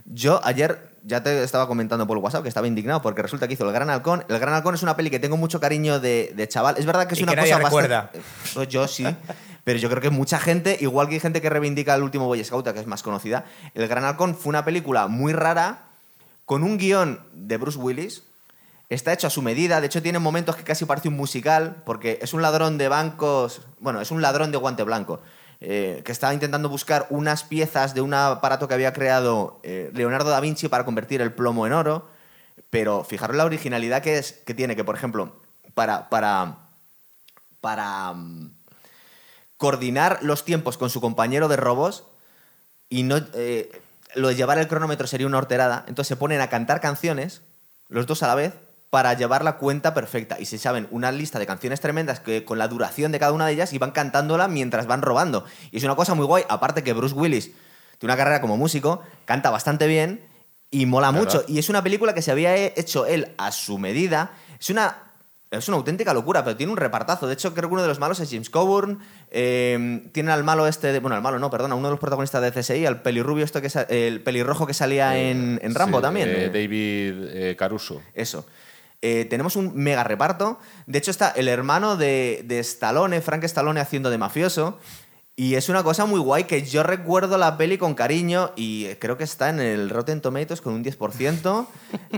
Yo ayer ya te estaba comentando por WhatsApp que estaba indignado porque resulta que hizo El Gran Halcón. El Gran Halcón es una peli que tengo mucho cariño de, de chaval. Es verdad que es Y una que cosa bastante. Pues yo sí. Pero yo creo que mucha gente, igual que hay gente que reivindica el último Boy Scout, que es más conocida, El Gran Halcón fue una película muy rara, con un guion de Bruce Willis, Está hecho a su medida, de hecho tiene momentos que casi parece un musical, porque es un ladrón de bancos, bueno, es un ladrón de guante blanco, eh, que estaba intentando buscar unas piezas de un aparato que había creado eh, Leonardo da Vinci para convertir el plomo en oro, pero fijaros la originalidad que, es, que tiene, que por ejemplo, para, para, para mm, coordinar los tiempos con su compañero de robos y no... eh, lo de llevar el cronómetro sería una horterada, entonces se ponen a cantar canciones, los dos a la vez, para llevar la cuenta perfecta. Y se saben una lista de canciones tremendas que con la duración de cada una de ellas y van cantándola mientras van robando. Y es una cosa muy guay, aparte que Bruce Willis tiene una carrera como músico, canta bastante bien y mola ¿Verdad? mucho. Y es una película que se había hecho él a su medida. Es una es una auténtica locura, pero tiene un repartazo. De hecho, creo que uno de los malos es James Coburn. eh, tiene al malo este, de- bueno, al malo no, perdona, uno de los protagonistas de CSI, al pelirrubio esto que el pelirrojo que salía en, en Rambo Sí, también. eh, eh. David eh, Caruso. Eso. Eh, tenemos un mega reparto. De hecho, está el hermano de, de Stallone, Frank Stallone, haciendo de mafioso. Y es una cosa muy guay que yo recuerdo la peli con cariño y creo que está en el Rotten Tomatoes con un 10%.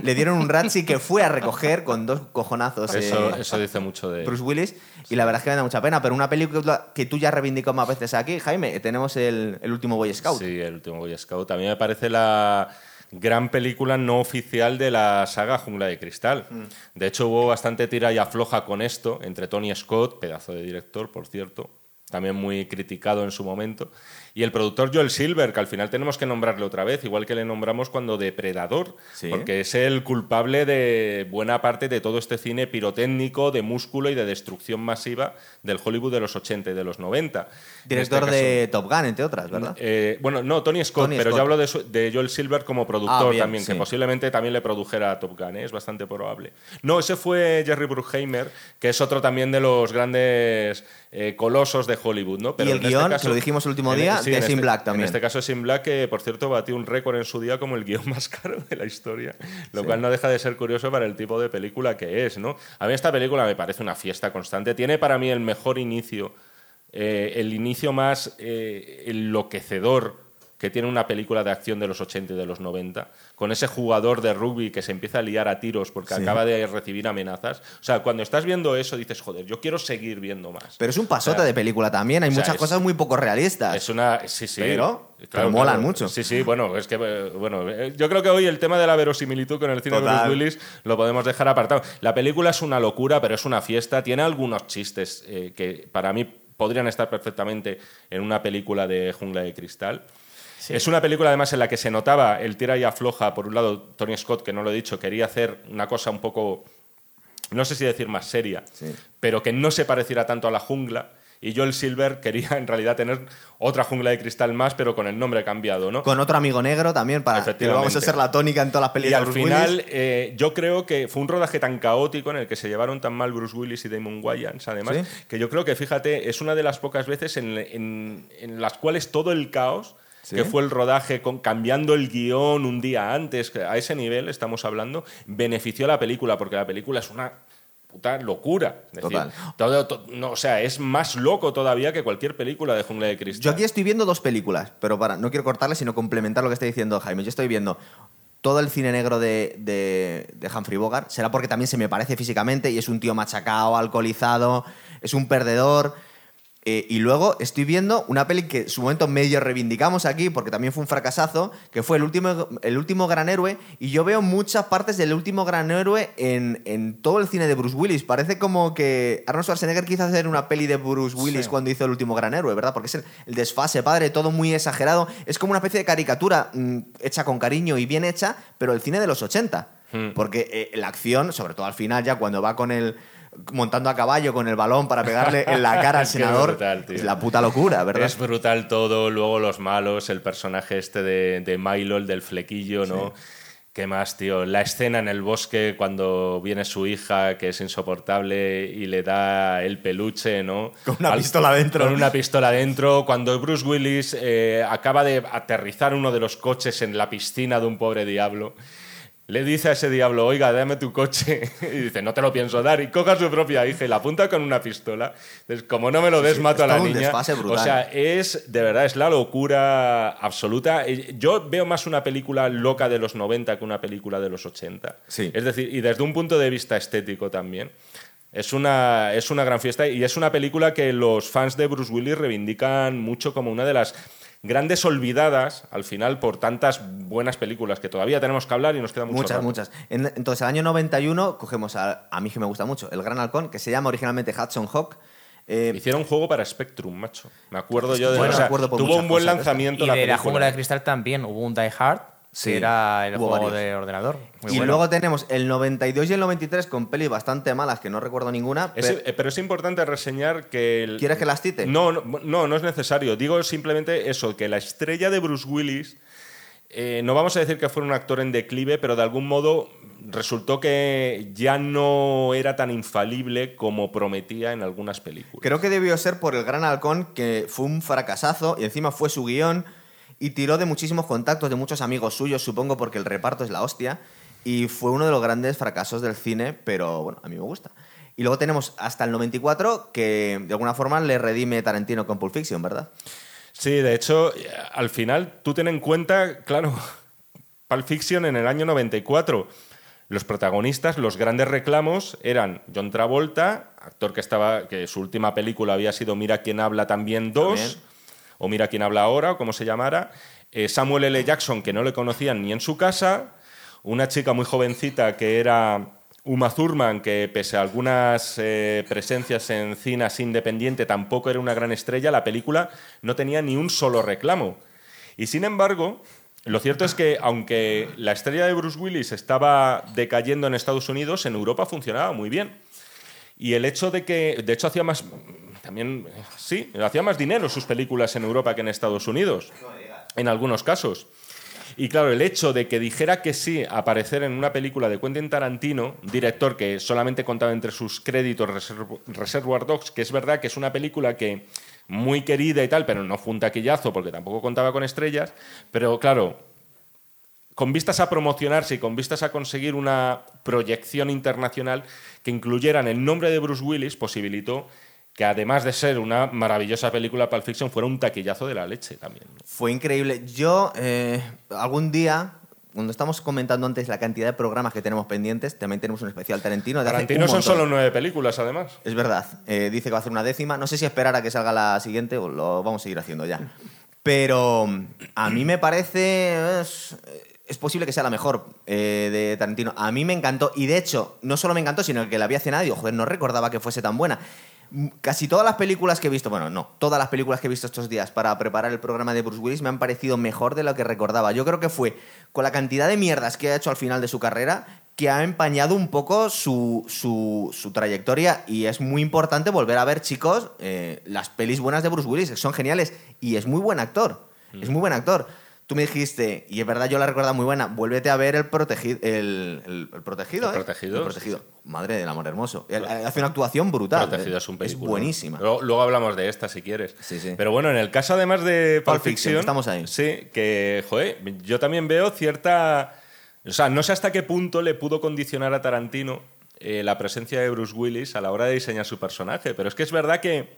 Le dieron un Ratchi que fue a recoger con dos cojonazos. Eso, eh, eso dice mucho de. Bruce Willis. Y la verdad es que me da mucha pena. Pero una película que tú ya has reivindicado más veces aquí, Jaime, tenemos el, el último Boy Scout. Sí, el último Boy Scout. A mí me parece la gran película no oficial de la saga Jungla de Cristal. Mm. De hecho, hubo bastante tira y afloja con esto entre Tony Scott, pedazo de director, por cierto, también muy criticado en su momento, y el productor Joel Silver, que al final tenemos que nombrarle otra vez, igual que le nombramos cuando Depredador, Sí. porque es el culpable de buena parte de todo este cine pirotécnico, de músculo y de destrucción masiva del Hollywood de los 80 y de los 90. Director este de Top Gun, entre otras, ¿verdad? eh, bueno, no, Tony Scott, Tony pero Scott. yo hablo de, su- de Joel Silver como productor Ah, bien, también, que posiblemente también le produjera a Top Gun, ¿eh? es bastante probable. No, ese fue Jerry Bruckheimer, que es otro también de los grandes eh, colosos de Hollywood, ¿no? Y el este guion, que lo dijimos el último en- día, sí, de Sin este- Black también. En este caso Sin Black, que por cierto batió un récord en su día como el guion más caro de la historia, lo Sí. cual no deja de ser curioso para el tipo de película que es, ¿no? A mí esta película me parece una fiesta constante, tiene para mí el mejor inicio eh, el inicio más eh, enloquecedor que tiene una película de acción de los 80 y de los 90, con ese jugador de rugby que se empieza a liar a tiros porque Sí. acaba de recibir amenazas. O sea, cuando estás viendo eso dices, joder, yo quiero seguir viendo más. Pero es un pasote O sea, de película también. Hay o sea, muchas es- cosas muy poco realistas. Es una. Sí, sí. Pero- pero molan mucho. Sí, sí, bueno, es que. Bueno, eh, yo creo que hoy el tema de la verosimilitud con el cine de. Bruce Willis lo podemos dejar apartado. La película es una locura, pero es una fiesta. Tiene algunos chistes eh, que para mí podrían estar perfectamente en una película de Jungla de Cristal. Sí. Es una película además en la que se notaba el tira y afloja. Por un lado, Tony Scott, que no lo he dicho, quería hacer una cosa un poco, no sé si decir más seria, Sí. pero que no se pareciera tanto a la jungla. Y Joel Silver quería en realidad tener otra jungla de cristal más, pero con el nombre cambiado, ¿no? Con otro amigo negro también, para que vamos a ser la tónica en todas las Y películas. al de Bruce final, eh, yo creo que fue un rodaje tan caótico en el que se llevaron tan mal Bruce Willis y Damon Wayans, además, ¿Sí? que yo creo que, fíjate, es una de las pocas veces en, en- en las cuales todo el caos ¿Sí? que fue el rodaje con, cambiando el guion un día antes, a ese nivel estamos hablando, benefició a la película, porque la película es una puta locura. Es decir, Total. todo- no, o sea, es más loco todavía que cualquier película de Jungla de Cristal. Yo aquí estoy viendo dos películas, pero para, no quiero cortarle, sino complementar lo que está diciendo Jaime. Yo estoy viendo todo el cine negro de, de, de Humphrey Bogart. Será porque también se me parece físicamente y es un tío machacado, alcoholizado, es un perdedor. Eh, y luego estoy viendo una peli que en su momento medio reivindicamos aquí, porque también fue un fracasazo, que fue El último, el último gran héroe. Y yo veo muchas partes del último gran héroe en, en todo el cine de Bruce Willis. Parece como que Arnold Schwarzenegger quiso hacer una peli de Bruce Willis Sí. cuando hizo El último gran héroe, ¿verdad? Porque es el, el desfase, padre, todo muy exagerado. Es como una especie de caricatura mm, hecha con cariño y bien hecha, pero el cine de los 80. Hmm. Porque eh, la acción, sobre todo al final, ya cuando va con el montando a caballo con el balón para pegarle en la cara al senador, brutal, tío. es la puta locura, ¿verdad? Es brutal todo, luego los malos, el personaje este de, de Milo, el del flequillo, ¿no? ¿Qué más, tío? La escena en el bosque cuando viene su hija, que es insoportable, y le da el peluche, ¿no? Con una pistola dentro. Con una pistola dentro. Cuando Bruce Willis eh, acaba de aterrizar uno de los coches en la piscina de un pobre diablo. Le dice a ese diablo, oiga, dame tu coche. Y dice, no te lo pienso dar. Y coja a su propia hija y la apunta con una pistola. Entonces, como no me lo des, sí, mato a la niña. O sea, es, de verdad, es la locura absoluta. Yo veo más una película loca de los 90 que una película de los 80. Sí. Es decir, y desde un punto de vista estético también. Es una, es una gran fiesta y es una película que los fans de Bruce Willis reivindican mucho como una de las grandes olvidadas al final por tantas buenas películas que todavía tenemos que hablar y nos queda mucho Muchas, rato. muchas. En- entonces, al año 91 cogemos a, a mí que me gusta mucho, El Gran Halcón, que se llama originalmente Hudson Hawk. Eh, Hicieron un juego para Spectrum, macho. Me acuerdo yo de yo no o sea, me acuerdo por Tuvo un buen cosas. lanzamiento Y la de la película. jungla de cristal también hubo un Die Hard, Sí, que era el hubo juego varios. de ordenador. Muy y bueno. luego tenemos el 92 y el 93 con pelis bastante malas que no recuerdo ninguna. Es- pero- eh, pero es importante reseñar que... el- ¿Quieres que las cite? No, no, no, no es necesario. Digo simplemente eso, que la estrella de Bruce Willis, eh, no vamos a decir que fuera un actor en declive, pero de algún modo resultó que ya no era tan infalible como prometía en algunas películas. Creo que debió ser por El Gran Halcón, que fue un fracasazo y encima fue su guion y tiró de muchísimos contactos de muchos amigos suyos, supongo porque el reparto es la hostia. Y fue uno de los grandes fracasos del cine, pero bueno, a mí me gusta. Y luego tenemos hasta el 94, que de alguna forma le redime Tarantino con Pulp Fiction, ¿verdad? Sí, de hecho, al final tú ten en cuenta, claro, Pulp Fiction en el año 94. Los protagonistas, los grandes reclamos eran John Travolta, actor que estaba que su última película había sido Mira quién habla también 2 También. O Mira quién habla ahora o como se llamara, eh, Samuel L. Jackson que no le conocían ni en su casa, una chica muy jovencita que era Uma Thurman que pese a algunas eh, presencias en cine así independiente tampoco era una gran estrella, la película no tenía ni un solo reclamo. Y sin embargo, lo cierto es que aunque la estrella de Bruce Willis estaba decayendo en Estados Unidos, en Europa funcionaba muy bien. Y el hecho de que, de hecho, hacía más, también, eh, sí, hacía más dinero sus películas en Europa que en Estados Unidos, en algunos casos. Y claro, el hecho de que dijera que sí aparecer en una película de Quentin Tarantino, director que solamente contaba entre sus créditos Reserv- Reservoir Dogs, que es verdad que es una película que muy querida y tal, pero no fue un taquillazo porque tampoco contaba con estrellas, pero claro, con vistas a promocionarse y con vistas a conseguir una proyección internacional que incluyeran el nombre de Bruce Willis, posibilitó que además de ser una maravillosa película Pulp Fiction, fuera un taquillazo de la leche también. ¿no? Fue increíble. Yo, eh, algún día, cuando estamos comentando antes la cantidad de programas que tenemos pendientes, también tenemos un especial Tarantino. de hace Tarantino son montón. solo nueve películas, además. Es verdad. Eh, dice que va a hacer una décima. No sé si esperar a que salga la siguiente o lo vamos a seguir haciendo ya. Pero mm, a mí me parece. Es, es posible que sea la mejor eh, de Tarantino. A mí me encantó. Y de hecho, no solo me encantó, sino que la había cenado y digo, joder, no recordaba que fuese tan buena. Mm, Casi todas las películas que he visto, bueno, no, todas las películas que he visto estos días para preparar el programa de Bruce Willis me han parecido mejor de lo que recordaba. Yo creo que fue con la cantidad de mierdas que ha hecho al final de su carrera que ha empañado un poco su, su- su trayectoria y es muy importante volver a ver, chicos, eh, las pelis buenas de Bruce Willis, que son geniales y es muy buen actor, es muy buen actor. Tú me dijiste, y es verdad, yo la recuerdo muy buena, vuélvete a ver el, protegi- el, el- el protegido. El ¿eh? Protegido, El protegido. Madre del amor hermoso. Hace una actuación brutal. Protegido ¿eh? es un película. buenísima. Luego, luego hablamos de esta si quieres. Sí, sí. Pero bueno, en el caso además de Pulp, Pulp Fiction, Fiction, estamos ahí. Sí, que, joder, yo también veo cierta. O sea, no sé hasta qué punto le pudo condicionar a Tarantino eh, la presencia de Bruce Willis a la hora de diseñar su personaje. Pero es que es verdad que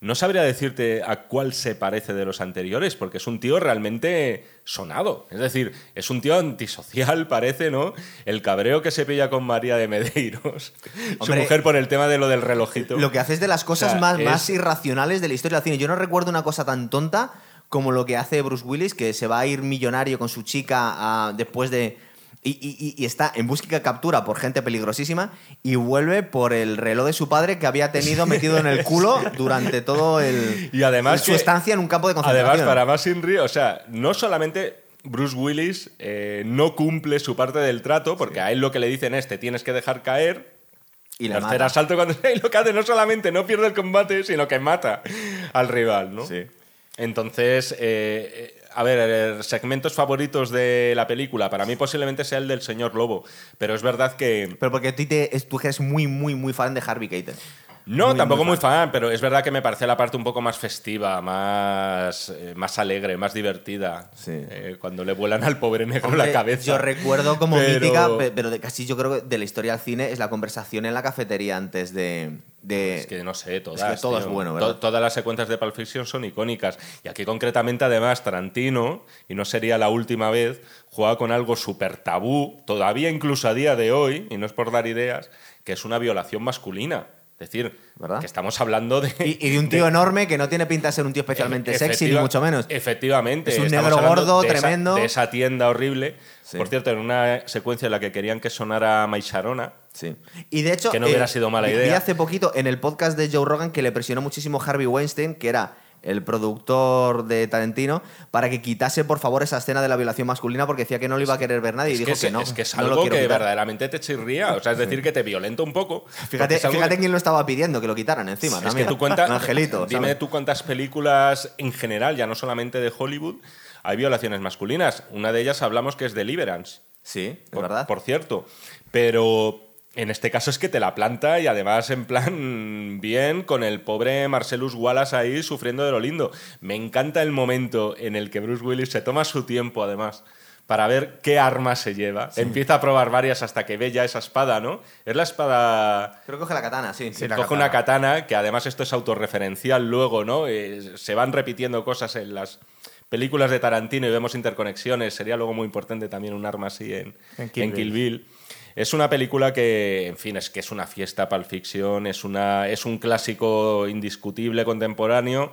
no sabría decirte a cuál se parece de los anteriores, porque es un tío realmente sonado. Es decir, es un tío antisocial, parece, ¿no? El cabreo que se pilla con María de Medeiros, su mujer por el tema de lo del relojito. Lo que hace es de las cosas O sea, más, es- más irracionales de la historia del cine. Yo no recuerdo una cosa tan tonta como lo que hace Bruce Willis, que se va a ir millonario con su chica ah, después de... Y, y- y está en búsqueda de captura por gente peligrosísima y vuelve por el reloj de su padre que había tenido metido en el culo durante todo el Y además su que- estancia en un campo de concentración. Además, para más o sea, no solamente Bruce Willis eh, no cumple su parte del trato, porque a él lo que le dicen es te tienes que dejar caer. y le Tercer asalto cuando y lo que hace no solamente no pierde el combate, sino que mata al rival, ¿no? Sí. Entonces, eh, eh, a ver, segmentos favoritos de la película, para mí posiblemente sea el del señor Lobo, pero es verdad que Pero porque es- tú eres muy, muy, muy fan de Harvey Keitel. No, Muy, tampoco muy muy fan, pero es verdad que me parece la parte un poco más festiva, más, eh, más alegre, más divertida. Sí. Eh, cuando le vuelan al pobre negro Hombre, la cabeza. Yo recuerdo como Pero- mítica, pe- pero de casi yo creo que de la historia del cine es la conversación en la cafetería antes de. de- Es que no sé, todas. Es que todo tío. es bueno, ¿verdad? To- todas las secuencias de Pulp Fiction son icónicas. Y aquí concretamente, además, Tarantino, y no sería la última vez, juega con algo súper tabú, todavía incluso a día de hoy, y no es por dar ideas, que es una violación masculina. Es decir, ¿Verdad? que estamos hablando de... y, y de un tío enorme que no tiene pinta de ser un tío especialmente sexy, ni mucho menos. Efectivamente. Es un negro gordo, de esa- tremendo. de esa tienda horrible. Sí. Por cierto, en una secuencia en la que querían que sonara My Sharona, Sí. Y de hecho. Que no hubiera sido mala idea. Vi hace poquito en el podcast de Joe Rogan que le presionó muchísimo Harvey Weinstein, que era el productor de Tarantino, para que quitase por favor esa escena de la violación masculina porque decía que no lo iba a querer ver nadie y es, dijo que no. es que es no lo algo que quitar. verdaderamente te chirría. O sea, es decir, que te violenta un poco. Fíjate, fíjate que- quién lo estaba pidiendo, que lo quitaran encima. Es también. que tú cuentas. Angelito. Dime ¿sabes? tú cuántas películas en general, ya no solamente de Hollywood, hay violaciones masculinas. Una de ellas hablamos que es Deliverance. Sí, es por, verdad. por cierto. Pero en este caso es que te la planta y además en plan bien con el pobre Marcellus Wallace ahí sufriendo de lo lindo. Me encanta el momento en el que Bruce Willis se toma su tiempo además para ver qué arma se lleva. Empieza a probar varias hasta que ve ya esa espada, ¿no? Es la espada Creo que coge la katana, sí. Sí, la coge katana. una katana, que además esto es autorreferencial luego, ¿no? Eh, se van repitiendo cosas en las películas de Tarantino y vemos interconexiones. Sería luego muy importante también un arma así en, En Kill en Kill Bill. Bill. Es una película que, en fin, es que es una fiesta Pulp Fiction, es, una, es un clásico indiscutible contemporáneo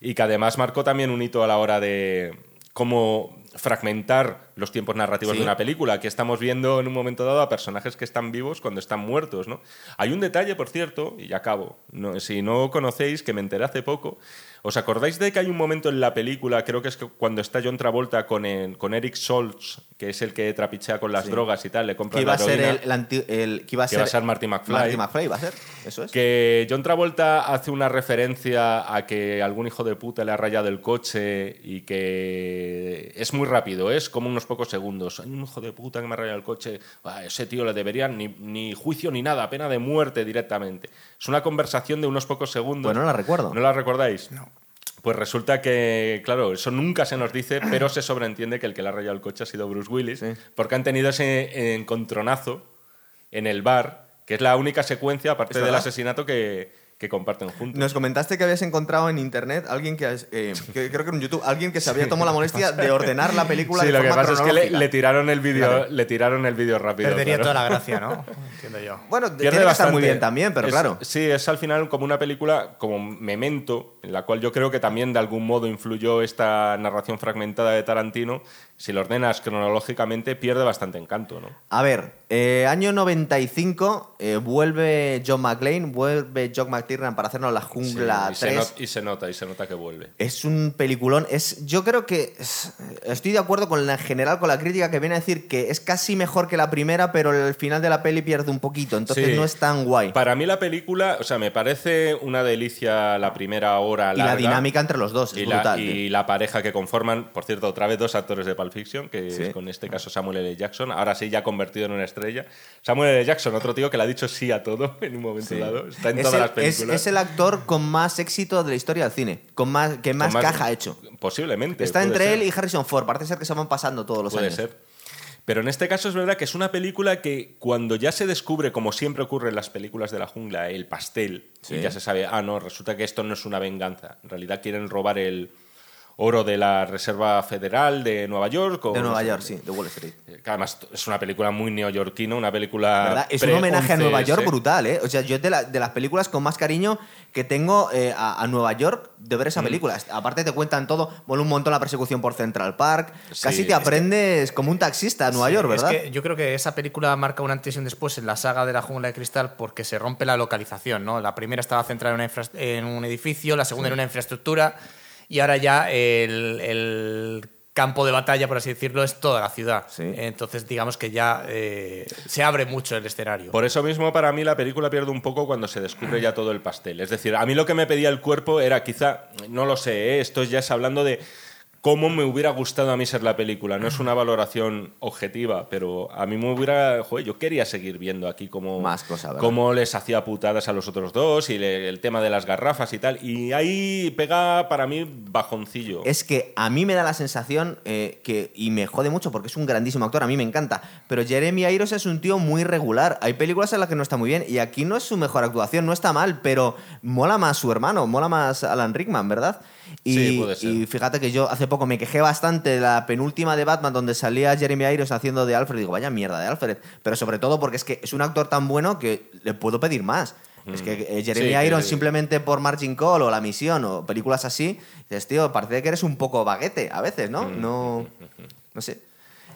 y que además marcó también un hito a la hora de cómo fragmentar los tiempos narrativos Sí. de una película. Aquí estamos viendo en un momento dado a personajes que están vivos cuando están muertos. ¿no? Hay un detalle, por cierto, y ya acabo. No, si no conocéis, que me enteré hace poco, ¿os acordáis de que hay un momento en la película, creo que es que cuando está John Travolta con, el- con Eric Solz, que es el que trapichea con las Sí. drogas y tal, le compra Que iba la a ser el, el anti- el- que iba a Que ser, va a ser Marty McFly. Marty McFly va a ser, eso es. Que John Travolta hace una referencia a que algún hijo de puta le ha rayado el coche y que es muy rápido, es como unos pocos segundos. Hay un hijo de puta que me ha rayado el coche, a ese tío le deberían ni, ni juicio ni nada, pena de muerte directamente. Es una conversación de unos pocos segundos. Pues no la recuerdo. ¿No la recordáis? No. Pues resulta que, claro, eso nunca se nos dice, pero se sobreentiende que el que le ha rayado el coche ha sido Bruce Willis, Sí. porque han tenido ese encontronazo en el bar, que es la única secuencia, aparte ¿Es del asesinato, que, que comparten juntos. Nos comentaste que habías encontrado en internet alguien que, eh, que creo que en YouTube, alguien que se había tomado la molestia de ordenar la película Sí, de lo que forma pasa es que le, cronológica. le tiraron el vídeo, Claro. le tiraron el vídeo rápido. Perdería claro. toda la gracia, ¿no? Entiendo yo. Bueno, Pierde tiene que estar bastante. muy bien también, pero Es- claro. Sí, es al final como una película como Memento, en la cual yo creo que también de algún modo influyó esta narración fragmentada de Tarantino. Si lo ordenas cronológicamente, pierde bastante encanto, ¿no? A ver, eh, año 95, eh, vuelve John McClane, vuelve John McTiernan para hacernos La Jungla Sí, y, se 3. not- y se nota, y se nota que vuelve. Es un peliculón. Es, yo creo que es- estoy de acuerdo con la en general con la crítica que viene a decir que es casi mejor que la primera, pero el final de la peli pierde un poquito, entonces Sí. no es tan guay. Para mí la película, o sea, me parece una delicia la primera hora y la dinámica entre los dos es y la, brutal. y tío. la pareja que conforman, por cierto, otra vez dos actores de Pulp Fiction, que Sí. es con este caso Samuel L. Jackson, ahora sí ya convertido en una estrella. Samuel L. Jackson, otro tío que le ha dicho sí a todo en un momento Sí. dado. Está en es, todas el, las películas. es el actor con más éxito de la historia del cine, con más, que más, caja ha hecho. Posiblemente. Está puede entre ser. él y Harrison Ford, parece ser que se van pasando todos los Puede años. ser. Pero en este caso es verdad que es una película que cuando ya se descubre, como siempre ocurre en las películas de la jungla, el pastel, Sí. y ya se sabe, ah, no, resulta que esto no es una venganza. En realidad quieren robar el oro de la Reserva Federal de Nueva York. o De Nueva York, sí, de Wall Street. que Además, es una película muy neoyorquina, una película. ¿Verdad? Es un homenaje a Nueva 11S. York brutal, ¿eh? O sea, yo es de, la- de las películas con más cariño que tengo eh, a, a Nueva York de ver Mm. esa película. Aparte te cuentan todo, mola un montón la persecución por Central Park. Sí, Casi te aprendes como un taxista a Nueva Sí, York, ¿verdad? Es que yo creo que esa película marca un antes y un después en la saga de la jungla de cristal porque se rompe la localización, ¿no? La primera estaba centrada en, una en un edificio, la segunda en una infraestructura y ahora ya el, el campo de batalla, por así decirlo, es toda la ciudad. Sí. Entonces, digamos que ya eh, se abre mucho el escenario. Por eso mismo, para mí, la película pierde un poco cuando se descubre ya todo el pastel. Es decir, a mí lo que me pedía el cuerpo era quizá, no lo sé, ¿eh? esto ya es hablando de cómo me hubiera gustado a mí ser la película. No es una valoración objetiva, pero a mí me hubiera. Joder, yo quería seguir viendo aquí cómo, Más ¿verdad? cómo les hacía putadas a los otros dos y le- el tema de las garrafas y tal. Y ahí pega para mí bajoncillo. Es que a mí me da la sensación eh, que, y me jode mucho porque es un grandísimo actor, a mí me encanta, pero Jeremy Irons es un tío muy regular. Hay películas en las que no está muy bien y aquí no es su mejor actuación, no está mal, pero mola más su hermano, mola más Alan Rickman, ¿verdad? Y, Sí, puede ser. y fíjate que yo hace poco me quejé bastante de la penúltima de Batman donde salía Jeremy Irons haciendo de Alfred. Digo, vaya mierda de Alfred. Pero sobre todo porque es que es un actor tan bueno que le puedo pedir más. Es que eh, Jeremy Mm. Sí, Irons simplemente por Margin Call o La Misión o películas así, dices, tío, parece que eres un poco baguete a veces, ¿no? Mm. No, no sé.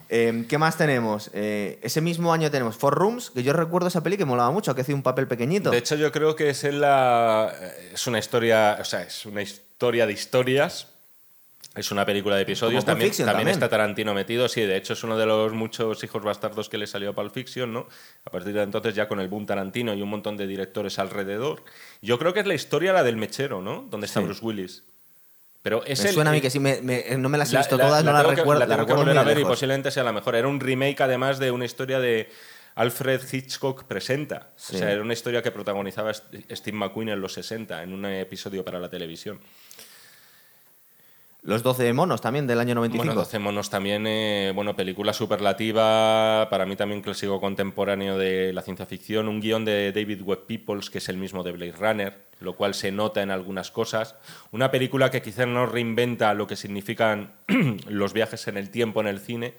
Eh, ¿Qué más tenemos? Eh, ese mismo año tenemos Four Rooms, que yo recuerdo esa peli que molaba mucho, que hacía un papel pequeñito. De hecho, yo creo que es la. Es una historia. O sea, es una historia de historias. Es una película de episodios. También, también también. está Tarantino metido. Sí, de hecho, es uno de los muchos hijos bastardos que le salió a Pulp Fiction, ¿no? A partir de entonces, ya con el boom Tarantino y un montón de directores alrededor. Yo creo que es la historia la del mechero, ¿no? Donde está Sí. Bruce Willis. Pero es me el- suena a mí que sí, me- me- no me las he la- visto la- todas, no las que- recuerdo, la tengo que recuerdo muy volver a ver y posiblemente sea la mejor. Era un remake, además, de una historia de Alfred Hitchcock Presenta. Sí. O sea, era una historia que protagonizaba St- Steve McQueen en los 60, en un episodio para la televisión. Los 12 monos también del año 95. Bueno, 12 monos también, eh, bueno, película superlativa, para mí también clásico contemporáneo de la ciencia ficción, un guion de David Webb Peoples, que es el mismo de Blade Runner, lo cual se nota en algunas cosas. Una película que quizás no reinventa lo que significan los viajes en el tiempo en el cine,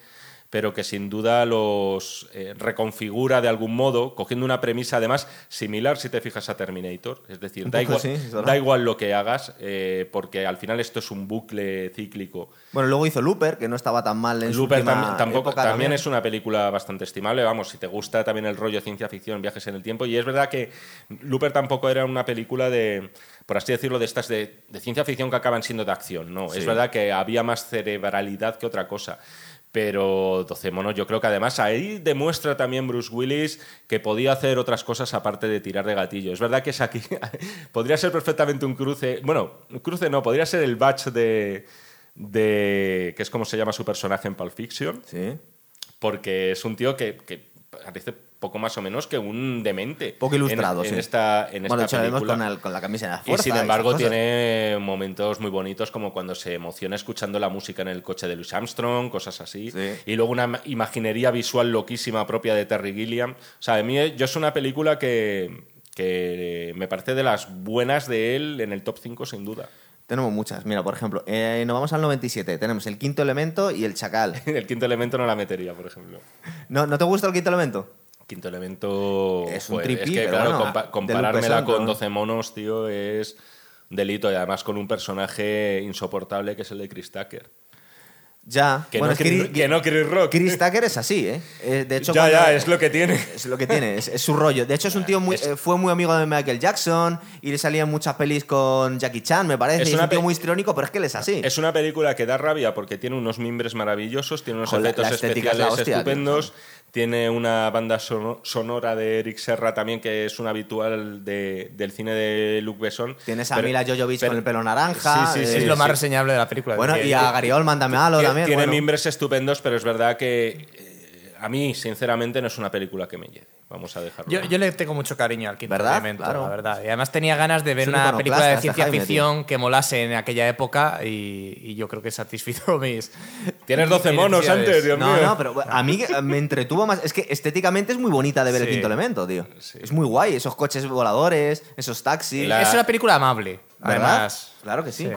pero que sin duda los eh, reconfigura de algún modo, cogiendo una premisa además similar, si te fijas, a Terminator. Es decir, da igual, sí, da igual lo que hagas, eh, porque al final esto es un bucle cíclico. Bueno, luego hizo Looper, que no estaba tan mal en Looper su tam- tampoco, época también es una película bastante estimable, vamos, si te gusta también el rollo ciencia ficción, viajes en el tiempo, y es verdad que Looper tampoco era una película de, por así decirlo, de estas de, de ciencia ficción que acaban siendo de acción, no, Sí. es verdad que había más cerebralidad que otra cosa. Pero 12 monos, yo creo que además ahí demuestra también Bruce Willis que podía hacer otras cosas aparte de tirar de gatillo. Es verdad que es aquí. podría ser perfectamente un cruce. Bueno, un cruce no, podría ser el batch de. de que es como se llama su personaje en Pulp Fiction Sí. porque es un tío que, que parece poco más o menos que un demente. Poco ilustrado, en, sí. esta, en bueno, esta película. con, el- con la camisa de la y sin embargo tiene momentos muy bonitos como cuando se emociona escuchando la música en el coche de Louis Armstrong, cosas así. Sí. Y luego una ma- imaginería visual loquísima propia de Terry Gilliam. O sea, a mí yo es una película que, que me parece de las buenas de él en el top 5 sin duda. Tenemos muchas. Mira, por ejemplo, eh, nos vamos al 97. Tenemos el quinto elemento y el chacal. el quinto elemento no la metería, por ejemplo. ¿No, ¿no te gusta el quinto elemento? Quinto elemento. Es un joder, tripi, que, pero claro, bueno, compa- de comparármela con Besson, 12 monos, tío, es un delito. Y además con un personaje insoportable que es el de Chris Tucker. Ya. Que, bueno, no, es que Chris, que no Chris Rock. Chris Tucker es así, ¿eh? Eh, De hecho, ya, ya, es lo que tiene. Es lo que tiene, es, es su rollo. De hecho, es un tío muy, Es- eh, fue muy amigo de Michael Jackson y le salían muchas pelis con Jackie Chan, me parece. Es es un tío muy histriónico, pero es que él es así. Es una película que da rabia porque tiene unos mimbres maravillosos, tiene unos Joder, efectos es especiales hostia, tío. Tiene una banda sono- sonora de Eric Serra también, que es un habitual de- del cine de Luc Besson. Tienes a Pero- Mila Jovovich pero- con el pelo naranja. Sí, sí, eh, es lo más sí. reseñable de la película. Bueno, y a Gary Oldman también algo Tie- también. Tiene bueno. mimbres estupendos, pero es verdad que a mí, sinceramente, no es una película que me lleve. Vamos a dejarlo. Yo, le tengo mucho cariño al quinto ¿Verdad? elemento, Claro. la verdad. Y además tenía ganas de ver una película de ciencia Jaime, ficción que molase en aquella época y, y yo creo que satisfizo mis. Tienes 12 mis monos antes, Dios No, mío. no, pero a mí me entretuvo más. Es que estéticamente es muy bonita de ver el quinto elemento, tío. Sí. Es muy guay, esos coches voladores, esos taxis. La- Es una película amable, ¿Verdad? además. Claro que sí.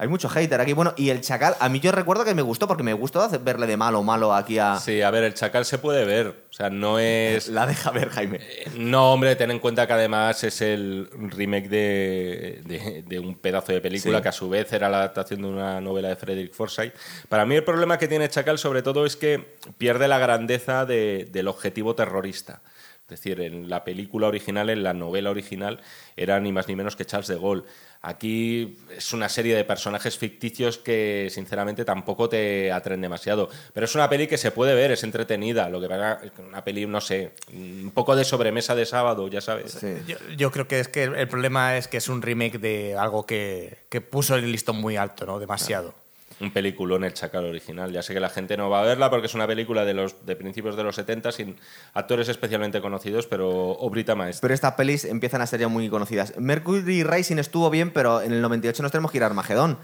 Hay mucho hater aquí. Bueno, y el chacal, a mí yo recuerdo que me gustó porque me gustó verle de malo malo aquí a. Sí, a ver, el chacal se puede ver. O sea, no es. La deja ver, Jaime. No, hombre, ten en cuenta que además es el remake de, de- de un pedazo de película Sí. que a su vez era la adaptación de una novela de Frederick Forsyth. Para mí el problema que tiene Chacal sobre todo es que pierde la grandeza de- del objetivo terrorista. Es decir, en la película original, en la novela original, era ni más ni menos que Charles de Gaulle. Aquí es una serie de personajes ficticios que, sinceramente, tampoco te atraen demasiado. Pero es una peli que se puede ver, es entretenida. Lo que pasa es una peli, no sé, un poco de sobremesa de sábado, ya sabes. Yo creo que es que el problema es que es un remake de algo que, que puso el listón muy alto, ¿no? Demasiado. Un peliculón el Chacal original. Ya sé que la gente no va a verla porque es una película de los de principios de los 70 sin actores especialmente conocidos, pero obrita maestra. Pero estas pelis empiezan a ser ya muy conocidas. Mercury Rising estuvo bien, pero en el 98 nos tenemos que ir a Armagedón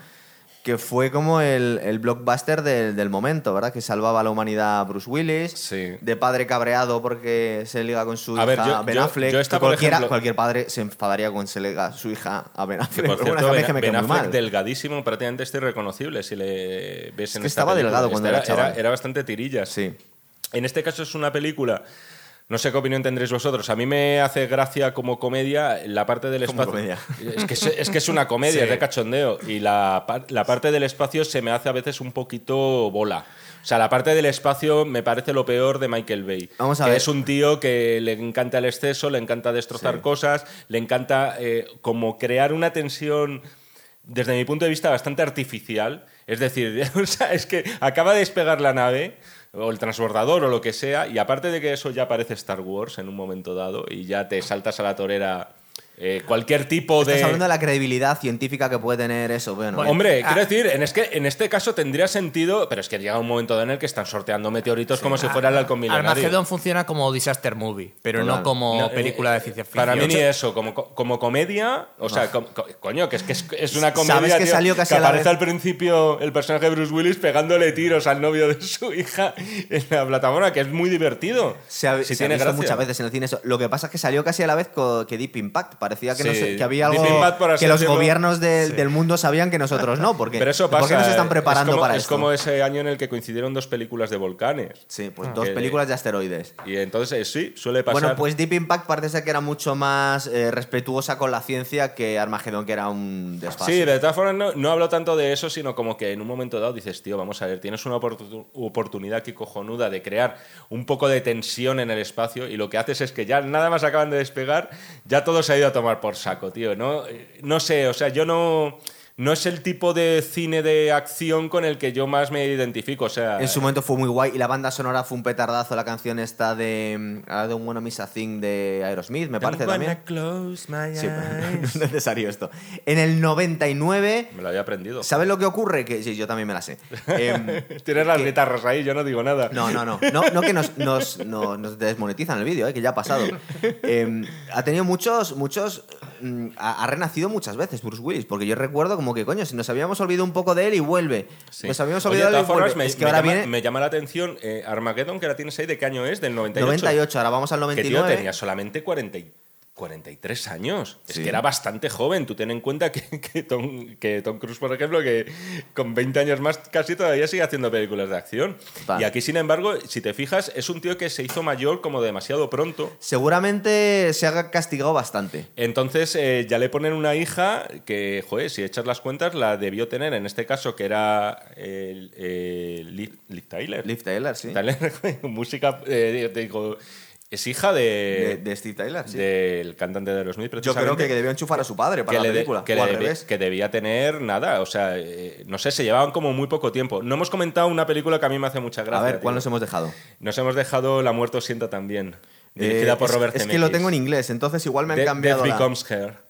que fue como el, el blockbuster del, del momento, ¿verdad? Que salvaba a la humanidad Bruce Willis, Sí. de padre cabreado porque se liga con su A ver, hija yo- Ben yo- Affleck. yo esta, que por cualquiera, ejemplo- cualquier padre se enfadaría con se liga su hija a Ben Que Affleck. por Pero bueno, cierto, Ben, que me Ben Affleck mal. delgadísimo, prácticamente este irreconocible si le ves en que esta estaba película. delgado cuando Este era chaval. era, era bastante tirillas. Sí. En este caso es una película. No sé qué opinión tendréis vosotros. A mí me hace gracia como comedia la parte del Como espacio. comedia. Es, que es, es que es una comedia, Sí. es de cachondeo. Y la, la parte del espacio se me hace a veces un poquito bola. O sea, la parte del espacio me parece lo peor de Michael Bay. Vamos a que ver. Es un tío que le encanta el exceso, le encanta destrozar Sí. cosas, le encanta eh, como crear una tensión desde mi punto de vista, bastante artificial. Es decir, o sea, es que acaba de despegar la nave, o el transbordador, o lo que sea, y aparte de que eso ya parece Star Wars en un momento dado, y ya te saltas a la torera eh, cualquier tipo Estás de... hablando de la credibilidad científica que puede tener eso. Bueno, Bueno, Hombre, Ah. quiero decir, en, es que, en este caso tendría sentido, pero es que llega un momento en el que están sorteando meteoritos como si fuera el halcón milenario. Funciona como disaster movie, pero Total. no como No, eh, película de ciencia ficción. Para mí ni eso, como, co- como comedia, o sea, co- coño, que es que es, es una comedia ¿Sabes que tío, salió casi que a la aparece vez? al principio el personaje de Bruce Willis pegándole tiros al novio de su hija en la plataforma, que es muy divertido. Se ha, Si se ha visto gracia. muchas veces en el cine eso. Lo que pasa es que salió casi a la vez que Deep Impact. Parecía que, Sí. sé- que había algo que los gobiernos del, sí. del mundo sabían que nosotros no. Porque, Pero eso pasa. ¿Por qué nos están preparando es como, para Es esto? como ese año en el que coincidieron dos películas de volcanes. Sí, pues dos Que- películas de asteroides. Y entonces, sí, suele pasar. Bueno, pues Deep Impact parece ser que era mucho más eh, respetuosa con la ciencia que Armagedón, que era un desfase. Sí, de todas formas no, no hablo tanto de eso, sino como que en un momento dado dices, tío, vamos a ver, tienes una oportu- oportunidad aquí cojonuda de crear un poco de tensión en el espacio y lo que haces es que ya nada más acaban de despegar, ya todo se ha ido a tomar por saco, tío. No, Eh, no sé, o sea, yo no... No es el tipo de cine de acción con el que yo más me identifico, o sea... En su momento fue muy guay y la banda sonora fue un petardazo. La canción esta de mm, I Don't Wanna Miss a Thing de Aerosmith, me parece también. Sí, pero no es necesario esto. En el 99, Me lo había aprendido. ¿sabes lo que ocurre? Que sí, yo también me la sé. Em, Tienes las guitarras ahí, yo no digo nada. No, no, no. No, no que nos, nos, no- nos desmonetizan el vídeo, eh, que ya ha pasado. Eh, ha tenido muchos, muchos. mm, Ha, ha renacido muchas veces Bruce Willis, porque yo recuerdo como que, coño, si nos habíamos olvidado un poco de él y vuelve. Sí. Nos habíamos Oye, olvidado de de él y vuelve. me, es que me ahora llama, viene. me llama la atención eh, Armageddon, que la tienes ahí, ¿de qué año es? Del 98. 98, ahora vamos al Que tío 99. tenía solamente 40 y- 43 años. Es que era bastante joven. Tú ten en cuenta que, que Tom, que Tom Cruise, por ejemplo, que con 20 años más casi todavía sigue haciendo películas de acción. Vale. Y aquí, sin embargo, si te fijas, es un tío que se hizo mayor como demasiado pronto. Seguramente se ha castigado bastante. Entonces eh, ya le ponen una hija que, joder, si echas las cuentas, la debió tener en este caso, que era el, el Liv, Liv Tyler. Liv Tyler, sí. Tyler, música, eh, digo, es hija De, de, de Steve Tyler, sí. del cantante de Aerosmith, Yo creo precisamente. que debió enchufar a su padre para que la de- película. que o al revés. que debía tener nada, o sea, eh, no sé, se llevaban como muy poco tiempo. No hemos comentado una película que a mí me hace mucha gracia. a ver, tío. ¿cuál nos hemos dejado? Nos hemos dejado La muerto sienta también, dirigida Eh, por es- Robert Es, que Zemeckis. lo tengo en inglés, entonces igual me han De- cambiado. Death la- Becomes Her.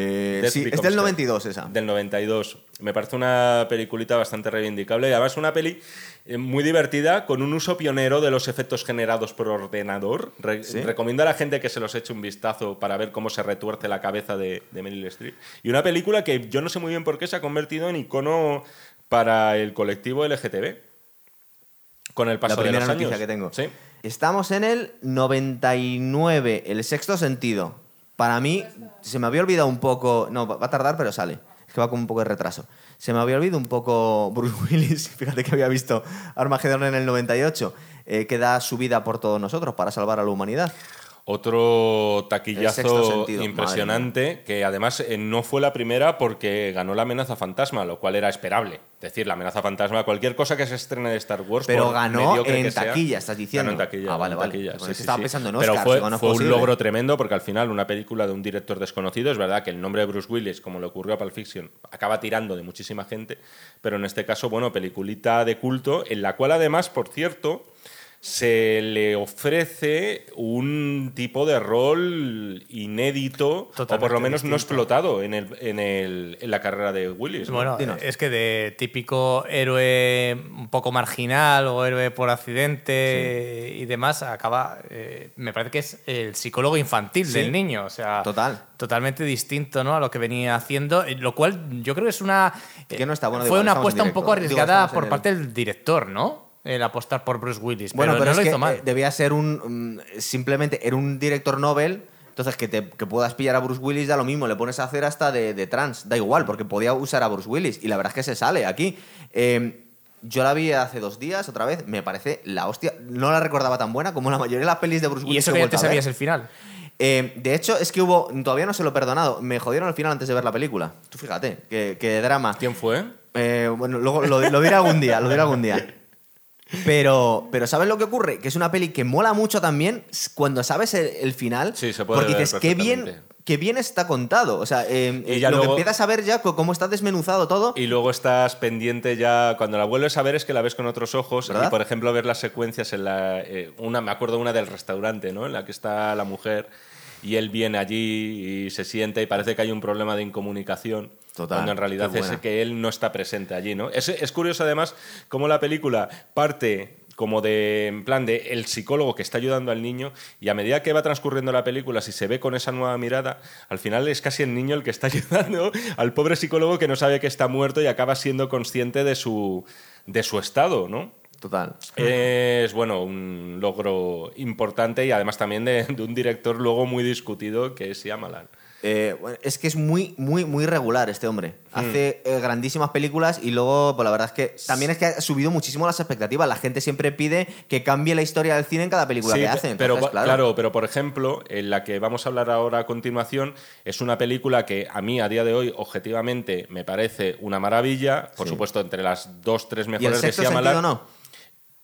Eh, sí, es del Her. 92 esa. Del 92. Me parece una peliculita bastante reivindicable y además una peli eh, muy divertida con un uso pionero de los efectos generados por ordenador. Re- ¿Sí? Recomiendo a la gente que se los eche un vistazo para ver cómo se retuerce la cabeza de, de Meryl Streep. Y una película que yo no sé muy bien por qué se ha convertido en icono para el colectivo LGTB. Con el paso la primera de los noticia años. que tengo. Sí. Estamos en el 99, el sexto sentido. Para mí, se me había olvidado un poco. No, va a tardar, pero sale. Es que va con un poco de retraso. Se me había olvidado un poco Bruce Willis. Fíjate que había visto Armageddon en el 98, eh, que da su vida por todos nosotros para salvar a la humanidad. Otro taquillazo impresionante, que además eh, no fue la primera porque ganó la amenaza fantasma, lo cual era esperable. Es decir, la amenaza fantasma, cualquier cosa que se estrene de Star Wars. Pero ganó en sea, taquilla, estás diciendo. Ganó en taquilla. Ah, vale, vale. taquilla, Pues sí, sí, estaba sí. pensando en Pero fue, fue un logro tremendo porque al final una película de un director desconocido, es verdad que el nombre de Bruce Willis, como le ocurrió a Pulp Fiction, acaba tirando de muchísima gente, pero en este caso, bueno, peliculita de culto, en la cual además, por cierto, se le ofrece un tipo de rol inédito, o por lo menos no explotado en, el, en, el- en la carrera de Willis. ¿no? Bueno, es que de típico héroe un poco marginal o héroe por accidente y demás, acaba. eh, me parece que es el psicólogo infantil Sí. del niño. O sea, Total. Totalmente distinto ¿no? a lo que venía haciendo, eh, lo cual yo creo que es una. Que no está bueno, Fue digo, una apuesta un poco arriesgada por el- parte del director, ¿no? El apostar por Bruce Willis. Bueno, pero, no es lo que hizo mal. eh, debía ser un. mm, simplemente era un director Nobel. Entonces, que, te, que puedas pillar a Bruce Willis da lo mismo, le pones a hacer hasta de, de trans, da igual, porque podía usar a Bruce Willis. Y la verdad es que se sale aquí. Eh, yo la vi hace dos días, otra vez, me parece la hostia. No la recordaba tan buena como la mayoría de las pelis de Bruce Willis. y eso que ya te sabías el final. Eh, de hecho, es que hubo. Todavía no se lo he perdonado. Me jodieron al final antes de ver la película. Tú fíjate, qué, qué drama. ¿Quién fue? Eh, bueno, luego lo, lo diré algún día, lo diré algún día. Pero, pero ¿sabes lo que ocurre? Que es una peli que mola mucho también cuando sabes el, el final. Sí, se puede Porque ver dices, qué bien, qué bien está contado. O sea, eh, Y eh, ya lo luego- que empiezas a ver ya, cómo está desmenuzado todo. Y luego estás pendiente ya, cuando la vuelves a ver es que la ves con otros ojos. ¿Verdad? Y por ejemplo, ver las secuencias en la. eh, una, me acuerdo una del restaurante, ¿no? En la que está la mujer y él viene allí y se siente y parece que hay un problema de incomunicación. Total, Cuando en realidad es que él no está presente allí, ¿no? Es, es curioso además cómo la película parte como de, en plan de el psicólogo que está ayudando al niño y a medida que va transcurriendo la película, si se ve con esa nueva mirada, al final es casi el niño el que está ayudando al pobre psicólogo que no sabe que está muerto y acaba siendo consciente de su, de su estado, ¿no? Total. Es, bueno, un logro importante y además también de, de un director luego muy discutido que es Shyamalan. Eh, bueno, es que es muy, muy, muy regular este hombre. Hmm. Hace eh, grandísimas películas y luego, pues la verdad es que también es que ha subido muchísimo las expectativas. La gente siempre pide que cambie la historia del cine en cada película Sí, que pe- hace. pero Entonces, claro. claro. pero por ejemplo, en la que vamos a hablar ahora a continuación, es una película que a mí a día de hoy, objetivamente, me parece una maravilla. Por Sí. supuesto, entre las dos, tres ¿Y el mejores de sexto Shyamalan. sentido no?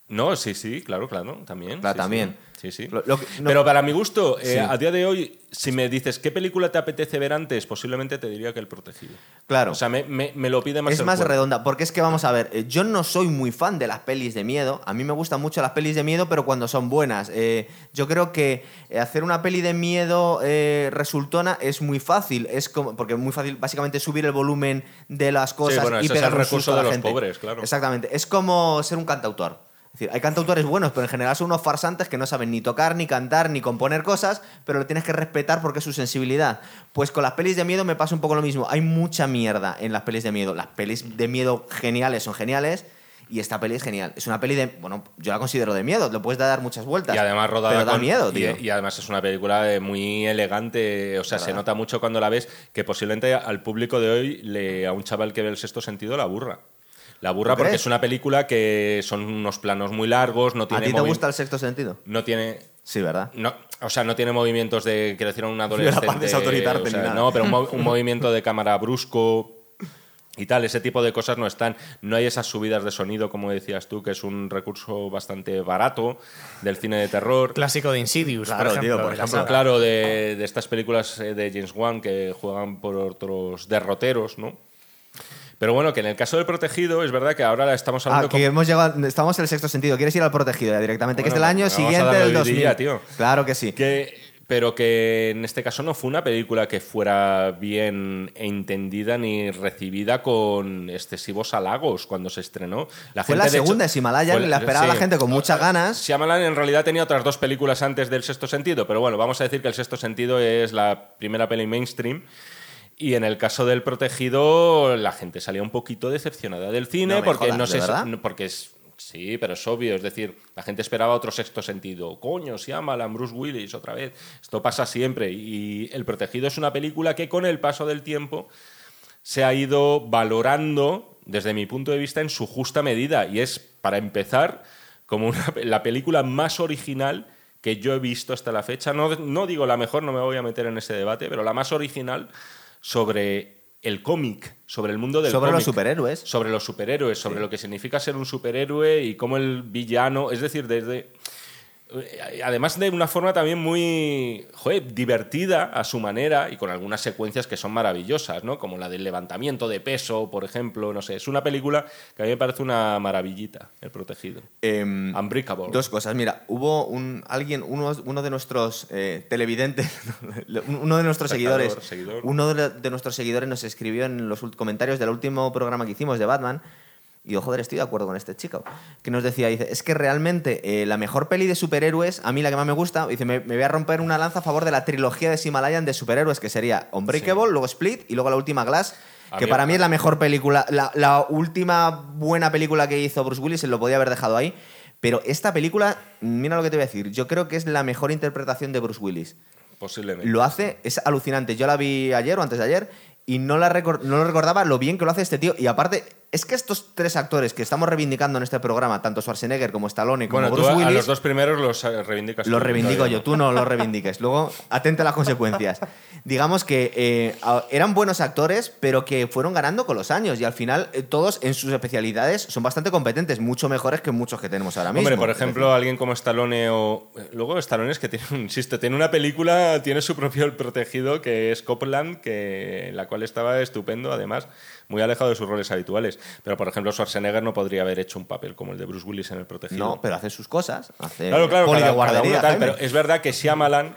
No, sí, sí, claro, claro, también. Claro, sí, también. Sí, sí. Lo- lo que- no- Pero para mi gusto, eh, Sí. a día de hoy, si me dices qué película te apetece ver antes, posiblemente te diría que El Protegido. Claro. O sea, me, me- me lo pide más es el más cuerpo. redonda, porque es que vamos a ver, eh, yo no soy muy fan de las pelis de miedo, a mí me gustan mucho las pelis de miedo, pero cuando son buenas. Eh, yo creo que hacer una peli de miedo eh, resultona es muy fácil, es como, porque es muy fácil básicamente subir el volumen de las cosas bueno, y ese es pegar el recurso susto a de la los gente. pobres, claro. Exactamente, es como ser un cantautor. Es decir, hay cantautores buenos, pero en general son unos farsantes que no saben ni tocar, ni cantar, ni componer cosas, pero lo tienes que respetar porque es su sensibilidad. Pues con las pelis de miedo me pasa un poco lo mismo. Hay mucha mierda en las pelis de miedo. Las pelis de miedo geniales son geniales y esta peli es genial. Es una peli de. Bueno, yo la considero de miedo, le puedes dar muchas vueltas. Y además rodada Pero da con- miedo, y- tío. Y, además es una película eh, muy elegante, o sea, se nota mucho cuando la ves que posiblemente al público de hoy, le, a un chaval que ve el sexto sentido, la burra. La burra ¿Tú porque es una película que son unos planos muy largos, no ¿A tiene ti te gusta el sexto sentido? no tiene Sí, ¿verdad? no, o sea, no tiene movimientos de que decir a un adolescente. la parte autoritarte o ni sea, nada. No, pero un, mo- un movimiento de cámara brusco y tal, ese tipo de cosas no están. No hay esas subidas de sonido, como decías tú, que es un recurso bastante barato del cine de terror. Clásico de Insidious, Claro, por tío, ejemplo. por. Claro, de, de estas películas eh, de James Wan que juegan por otros derroteros, ¿no? Pero bueno, que en el caso del protegido, es verdad que ahora estamos hablando Ah, que hemos llegado, estamos en el sexto sentido. ¿Quieres ir al protegido ya directamente? que es del Bueno, año siguiente del hoy 2000. día, tío. Claro que sí. Que, pero que en este caso no fue una película que fuera bien entendida ni recibida con excesivos halagos cuando se estrenó. La Fue la gente, de hecho, segunda, es Himalayan, la esperaba la gente con muchas ganas. Shyamalan en realidad tenía otras dos películas antes del Sexto Sentido, pero bueno, vamos a decir que el Sexto Sentido es la primera peli mainstream. Y en el caso del protegido, la gente salía un poquito decepcionada del cine No porque jodas, no ¿de sé, porque es sí, pero es obvio, es decir, la gente esperaba otro sexto sentido. Coño, Shyamalan, Bruce Willis otra vez. Esto pasa siempre y El protegido es una película que con el paso del tiempo se ha ido valorando desde mi punto de vista en su justa medida y es para empezar como una- la película más original que yo he visto hasta la fecha. No, no digo la mejor, no me voy a meter en ese debate, pero la más original sobre el cómic, sobre el mundo del Sobre los superhéroes. Sobre los superhéroes, sobre lo que significa ser un superhéroe y cómo el villano, es decir, desde además de una forma también muy joder, divertida a su manera y con algunas secuencias que son maravillosas, ¿no? Como la del levantamiento de peso, por ejemplo, no sé, es una película que a mí me parece una maravillita, El Protegido. Em, Unbreakable. Dos cosas. Mira, hubo un alguien, uno, uno de nuestros eh, televidentes, uno de nuestros Espectador, seguidores, seguidor. uno de, de nuestros seguidores nos escribió en los comentarios del último programa que hicimos de Batman. Y yo, joder, estoy de acuerdo con este chico. Que nos decía, dice, es que realmente eh, la mejor peli de superhéroes, a mí la que más me gusta, dice, me, me voy a romper una lanza a favor de la trilogía de Himalayan de superhéroes, que sería Unbreakable, luego Split y luego la última Glass, A que mí- para mí es la mejor película, la, la última buena película que hizo Bruce Willis, se lo podía haber dejado ahí. Pero esta película, mira lo que te voy a decir, yo creo que es la mejor interpretación de Bruce Willis. Posiblemente. Lo hace, es alucinante. Yo la vi ayer o antes de ayer y no, la no lo recordaba lo bien que lo hace este tío. Y aparte, es que estos tres actores que estamos reivindicando en este programa, tanto Schwarzenegger como Stallone como bueno, tú Bruce a, a Willis, los dos primeros los eh, reivindicas. los tú, reivindico yo, tú no los reivindiques. Luego, atente a las consecuencias. Digamos que eh, a- eran buenos actores, pero que fueron ganando con los años. Y al final, eh, todos en sus especialidades son bastante competentes, mucho mejores que muchos que tenemos ahora mismo. Hombre, por ejemplo, alguien como Stallone o... eh, Luego Stallone es que tiene, insisto, tiene una película, tiene su propio El Protegido, que es Copland, que, la cual estaba estupendo, además, muy alejado de sus roles habituales. Pero, por ejemplo, Schwarzenegger no podría haber hecho un papel como el de Bruce Willis en El Protegido. No, pero hace sus cosas. Hace Claro, claro, cada- de cada guardería. uno tal, pero es verdad que Shyamalan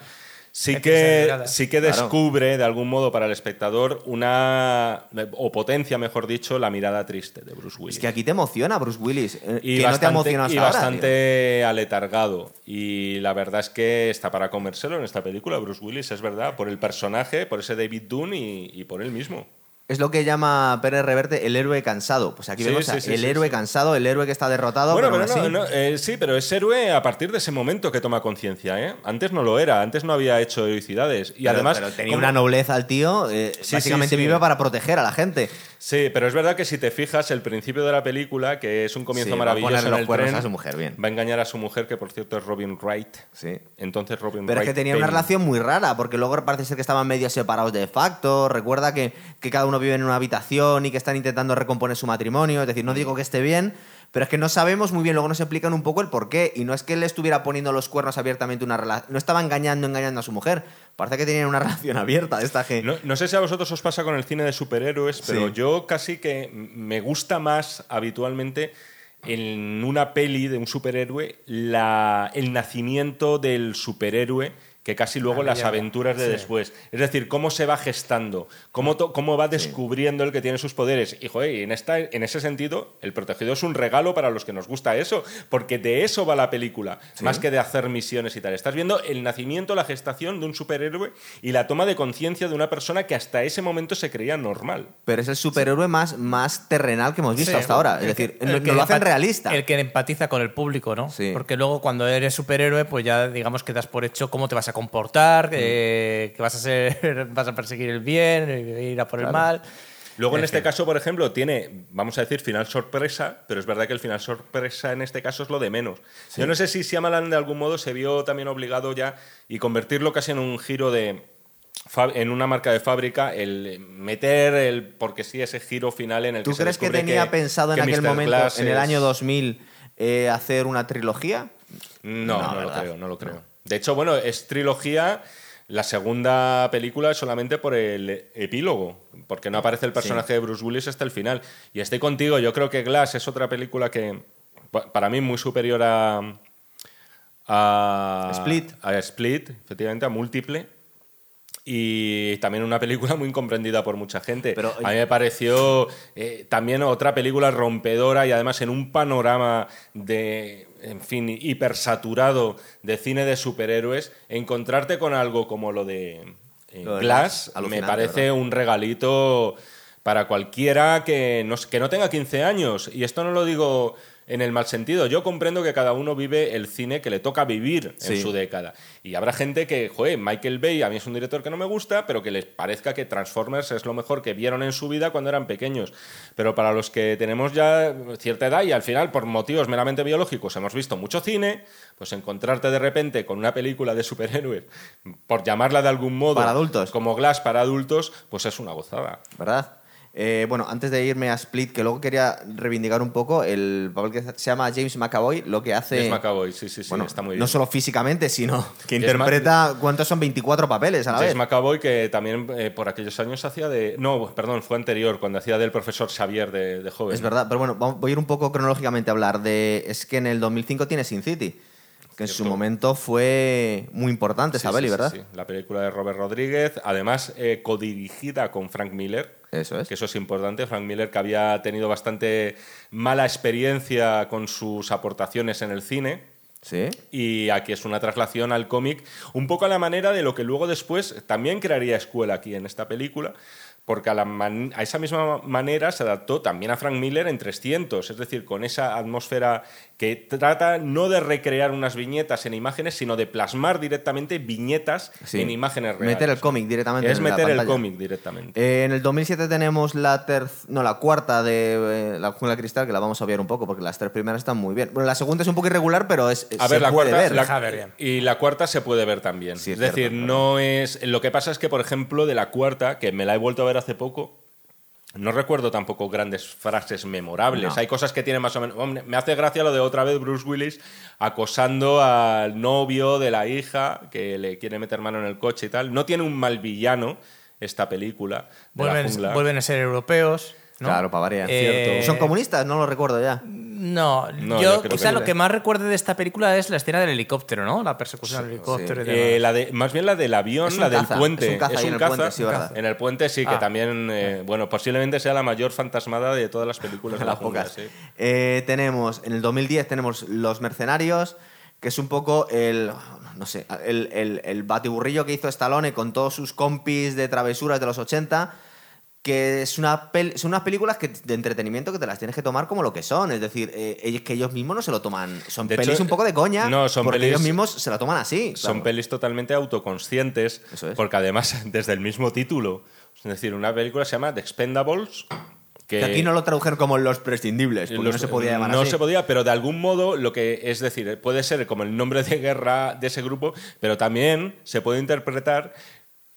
sí que sí que Claro. descubre de algún modo para el espectador una, o potencia, mejor dicho, la mirada triste de Bruce Willis. Es que aquí te emociona Bruce Willis. eh, y que no te bastante, emociona hasta y ahora, bastante aletargado. Y la verdad es que está para comérselo en esta película, Bruce Willis, es verdad, por el personaje, por ese David Dunn y, y por él mismo. Es lo que llama Pérez Reverte el héroe cansado. Pues aquí Sí, vemos sí, a sí, el héroe cansado, el héroe que está derrotado. Bueno, pero, pero no, eh, sí, pero es héroe a partir de ese momento que toma conciencia. ¿eh? Antes no lo era, antes no había hecho heroicidades. Y pero- además. pero tenía como- una nobleza al tío. eh, básicamente vive para proteger a la gente. Sí, pero es verdad que si te fijas, el principio de la película, que es un comienzo Sí, va a maravilloso ponerle en los el cuernos tren, a su mujer, bien. va a engañar a su mujer, que por cierto es Robin Wright. Sí. Entonces Robin Pero es que tenía una relación muy rara, porque luego parece ser que estaban medio separados de facto. Recuerda que, que cada uno vive en una habitación y que están intentando recomponer su matrimonio. Es decir, no digo que esté bien, pero es que no sabemos muy bien, luego nos explican un poco el por qué. Y no es que él estuviera poniendo los cuernos abiertamente una relación. No estaba engañando, engañando a su mujer. Parece que tenían una relación abierta de esta que. No, no sé si a vosotros os pasa con el cine de superhéroes, pero Sí. yo casi que me gusta más habitualmente en una peli de un superhéroe la, el nacimiento del superhéroe que casi luego La las aventuras de Sí. después. Es decir, cómo se va gestando, cómo, cómo va descubriendo el que tiene sus poderes. Y, joder, y en, esta, en ese sentido, El Protegido es un regalo para los que nos gusta eso, porque de eso va la película, más que de hacer misiones y tal. Estás viendo el nacimiento, la gestación de un superhéroe y la toma de conciencia de una persona que hasta ese momento se creía normal. Pero es el superhéroe más, más terrenal que hemos visto Sí, hasta ahora. Es el decir, el que no lo hacen realista. El que empatiza con el público, ¿no? Sí. Porque luego cuando eres superhéroe, pues ya digamos que das por hecho cómo te vas a comportar, Mm. eh, que vas a ser, vas a perseguir el bien, eh, ir a por el mal. Luego, en Es este que- caso, por ejemplo, tiene, vamos a decir, final sorpresa, pero es verdad que el final sorpresa en este caso es lo de menos. Yo no sé si Shyamalan de algún modo se vio también obligado ya y convertirlo casi en un giro de en una marca de fábrica, el meter el porque sí ese giro final en el ¿Tú que se crees que tenía pensado en que aquel Mr. momento, Glass en el año 2000, eh, hacer una trilogía? No, No, no, lo creo, no lo creo. De hecho, bueno, es trilogía. La segunda película es solamente por el epílogo, porque no aparece el personaje de Bruce Willis hasta el final. Y estoy contigo, yo creo que Glass es otra película que, pa- para mí, muy superior a. a Split. A Split, efectivamente, a Múltiple. Y también una película muy incomprendida por mucha gente. Pero- a mí me pareció eh, también otra película rompedora y además en un panorama de, en fin, hipersaturado de cine de superhéroes, encontrarte con algo como lo de eh, Lo de Glass me parece ¿verdad? un regalito para cualquiera que no, que no tenga 15 años. Y esto no lo digo en el mal sentido. Yo comprendo que cada uno vive el cine que le toca vivir en su década. Y habrá gente que, joder, Michael Bay a mí es un director que no me gusta, pero que les parezca que Transformers es lo mejor que vieron en su vida cuando eran pequeños. Pero para los que tenemos ya cierta edad y al final, por motivos meramente biológicos, hemos visto mucho cine, pues encontrarte de repente con una película de superhéroes, por llamarla de algún modo, Para adultos. como Glass para adultos, pues es una gozada. ¿Verdad? Eh, bueno, antes de irme a Split, que luego quería reivindicar un poco el papel que se llama James McAvoy, lo que hace. James McAvoy, sí, sí, sí, bueno, está muy bien. No solo físicamente, sino que Es interpreta. ¿Cuántos son? 24 papeles a la James vez. McAvoy, que también eh, por aquellos años hacía de. No, perdón, fue anterior, cuando hacía del profesor Xavier de, de joven. Es verdad, pero bueno, voy a ir un poco cronológicamente a hablar de. Es que en el 2005 tiene Sin City, que en su momento fue muy importante esa Sí, peli, sí, sí, ¿verdad? sí. La película de Robert Rodríguez, además eh, codirigida con Frank Miller. Eso es. Que eso es importante. Frank Miller, que había tenido bastante mala experiencia con sus aportaciones en el cine. Sí. Y aquí es una traslación al cómic, un poco a la manera de lo que luego después también crearía escuela aquí en esta película, porque a, la man- a esa misma manera se adaptó también a Frank Miller en 300, es decir, con esa atmósfera que trata no de recrear unas viñetas en imágenes, sino de plasmar directamente viñetas Sí. en imágenes reales. Meter el cómic directamente Es en la meter el cómic directamente. Eh, en el 2007 tenemos la no, la cuarta de eh, La Jungla de Cristal, que la vamos a obviar un poco, porque las tres primeras están muy bien. Bueno, la segunda es un poco irregular, pero es, A se ver, la puede cuarta, ver. la- ver bien. y la cuarta se puede ver también. Sí, es es decir, no es. Lo que pasa es que, por ejemplo, de la cuarta, que me la he vuelto a ver hace poco, no recuerdo tampoco grandes frases memorables. No. Hay cosas que tienen más o menos. Me hace gracia lo de otra vez Bruce Willis acosando al novio de la hija que le quiere meter mano en el coche y tal. No tiene un mal villano esta película. De vuelven a ser europeos. ¿No? Claro, para variar. Eh, ¿Son comunistas? No lo recuerdo ya. No, No, yo yo creo quizá que lo que más recuerde de esta película es la escena del helicóptero, ¿no? La persecución del helicóptero y Eh, la de, más bien la del avión, Es un la del caza, puente. es un caza ahí en el puente, sí, verdad. En el puente sí, que Ah. también, eh, bueno, posiblemente sea la mayor fantasmada de todas las películas de la las jungla, pocas. sí. Eh, tenemos, en el 2010 tenemos Los Mercenarios, que es un poco el, no sé, el, el, el batiburrillo que hizo Stallone con todos sus compis de travesuras de los 80, que es una son unas películas que, de entretenimiento que te las tienes que tomar como lo que son, es decir, eh, ellos, que ellos mismos no se lo toman, son De pelis hecho, un poco de coña, no, son porque pelis- ellos mismos se la toman así. Son claro. pelis totalmente autoconscientes, Eso es. porque además, desde el mismo título, es decir, una película se llama The Expendables. Que, Que aquí no lo tradujeron como Los Prescindibles, porque los- no se podía llamar no así. se podía, pero de algún modo lo que es decir, puede ser como el nombre de guerra de ese grupo, pero también se puede interpretar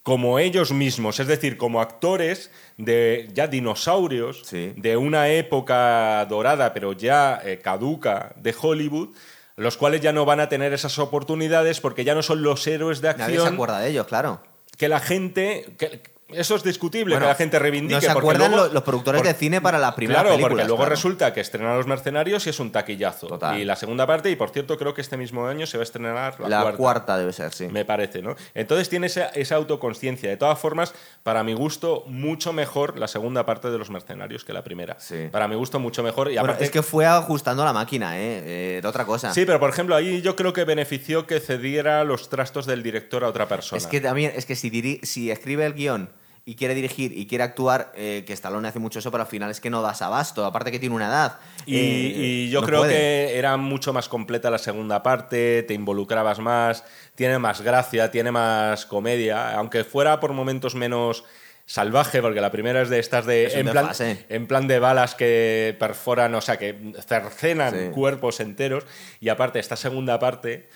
como ellos mismos, es decir, como actores de ya dinosaurios Sí. de una época dorada, pero ya eh, caduca de Hollywood, los cuales ya no van a tener esas oportunidades porque ya no son los héroes de Nadie se acción acuerda de ellos, claro. que la gente que- eso es discutible Bueno, que la gente reivindique. no se acuerdan luego- los- productores de cine para la primera Claro, porque luego claro. resulta que estrenan Los Mercenarios y es un taquillazo. Total. Y la segunda parte, y por cierto, creo que este mismo año se va a estrenar la, La, cuarta. cuarta. debe ser, sí. Me parece, ¿no? Entonces tiene esa, esa autoconsciencia. De todas formas, para mi gusto, mucho mejor la segunda parte de Los Mercenarios que la primera. Sí. Para mi gusto, mucho mejor. Y Bueno, aparte, es que fue ajustando la máquina, ¿eh? Eh, de otra cosa. Sí, pero por ejemplo, ahí yo creo que benefició que cediera los trastos del director a otra persona. Es que también, es que si, diri- si escribe el guion y quiere dirigir y quiere actuar, eh, que Stallone hace mucho eso, pero al final es que no das abasto, aparte que tiene una edad. Y, eh, y yo no creo puede. que era mucho más completa la segunda parte, te involucrabas más, tiene más gracia, tiene más comedia, aunque fuera por momentos menos salvaje, porque la primera es de estas de Es en plan, en plan de balas que perforan, o sea, que cercenan Sí. cuerpos enteros, y aparte esta segunda parte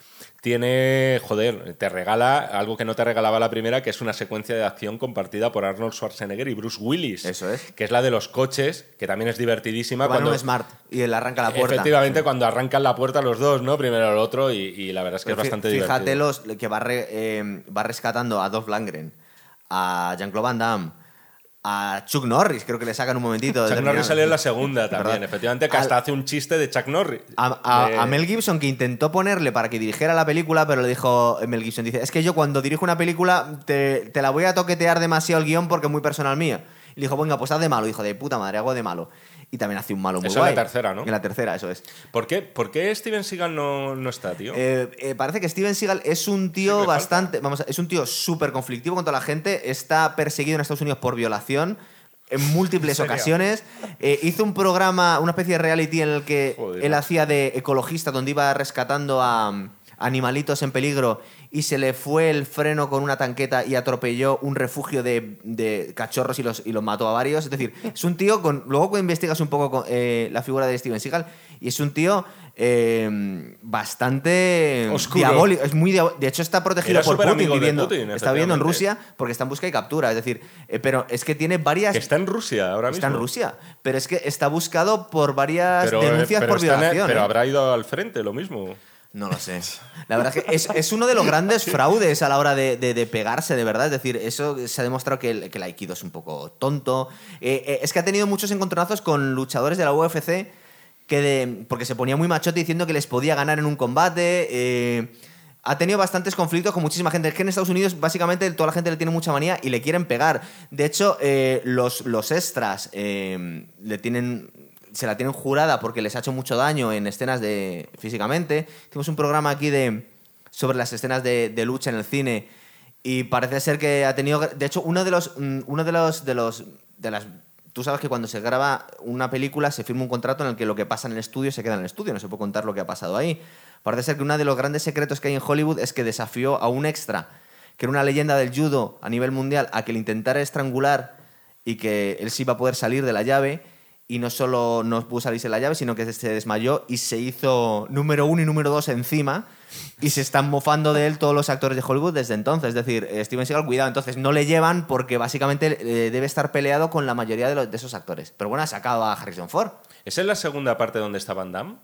tiene, joder, te regala algo que no te regalaba la primera, que es una secuencia de acción compartida por Arnold Schwarzenegger y Bruce Willis. Eso es. Que es la de los coches, que también es divertidísima. Cuando, un Smart y él arranca la puerta. Efectivamente, cuando arrancan la puerta los dos, ¿no? Primero el otro y, y la verdad es que es Pero fí- bastante Fíjate divertido. los que va, re- eh, va rescatando a Dolph Lundgren, a Jean-Claude Van Damme, a Chuck Norris, creo que le sacan un momentito. Chuck. Norris salió en la segunda ¿Verdad? también, efectivamente, que Al- hasta hace un chiste de Chuck Norris. A, a- De- a Mel Gibson, que intentó ponerle para que dirigiera la película, pero le dijo Mel Gibson, dice, es que yo cuando dirijo una película te, te la voy a toquetear demasiado el guion porque es muy personal mío. Y le dijo, venga, pues haz de malo. Dijo, de puta madre, hago de malo. Y también hace un malo muy Eso en la guay. tercera, ¿no? En la tercera, eso es. ¿Por qué, por qué Steven Seagal no, no está, tío? Eh, eh, parece que Steven Seagal es un tío Sí, bastante, vamos, es un tío súper conflictivo con toda la gente, está perseguido en Estados Unidos por violación en múltiples ocasiones. Eh, hizo un programa, una especie de reality en el que Joder, él hacía de ecologista, donde iba rescatando a, animalitos en peligro y se le fue el freno con una tanqueta y atropelló un refugio de, de cachorros y los, y los mató a varios. Es decir, es un tío con. Luego investigas un poco con, eh, la figura de Steven Seagal y es un tío. eh, bastante Oscuro. diabólico es muy diabó- de hecho está protegido Era por Putin viviendo Putin, está viviendo en. Rusia porque está en busca y captura es decir eh, pero es que tiene varias está en Rusia ahora mismo. Está en Rusia, pero es que está buscado por varias Pero, eh, denuncias pero por en- violación. pero habrá ido al frente, lo mismo. No lo sé. La verdad es que es, es uno de los grandes fraudes a la hora de, de- de pegarse, de verdad. Es decir, eso se ha demostrado que el, que el Aikido es un poco tonto. Eh, eh, es que ha tenido muchos encontronazos con luchadores de la UFC que de- porque se ponía muy machote diciendo que les podía ganar en un combate. eh, ha tenido bastantes conflictos con muchísima gente. Es que en Estados Unidos, básicamente, toda la gente le tiene mucha manía y le quieren pegar. De hecho, eh, los, los extras eh, le tienen. Se la tienen jurada porque les ha hecho mucho daño en escenas de. físicamente. Hicimos un programa aquí de. sobre las escenas de, lucha en el cine. Y parece ser que ha tenido. De hecho, uno de los. mm, Uno de los. de los. de las. Tú sabes que cuando se graba una película se firma un contrato en el que lo que pasa en el estudio se queda en el estudio, no se puede contar lo que ha pasado ahí. Parece ser que uno de los grandes secretos que hay en Hollywood es que desafió a un extra, que era una leyenda del judo a nivel mundial, a que le intentara estrangular y que él sí iba a poder salir de la llave. Y no solo no pudo salirse la llave, sino que se desmayó y se hizo número uno y número dos encima. Y se están mofando de él todos los actores de Hollywood desde entonces. Es decir, eh, Steven Seagal, cuidado. Entonces no le llevan porque básicamente eh, debe estar peleado con la mayoría de, los- de esos actores. Pero bueno, ha sacado a Harrison Ford. ¿Esa es la segunda parte donde está Van Damme?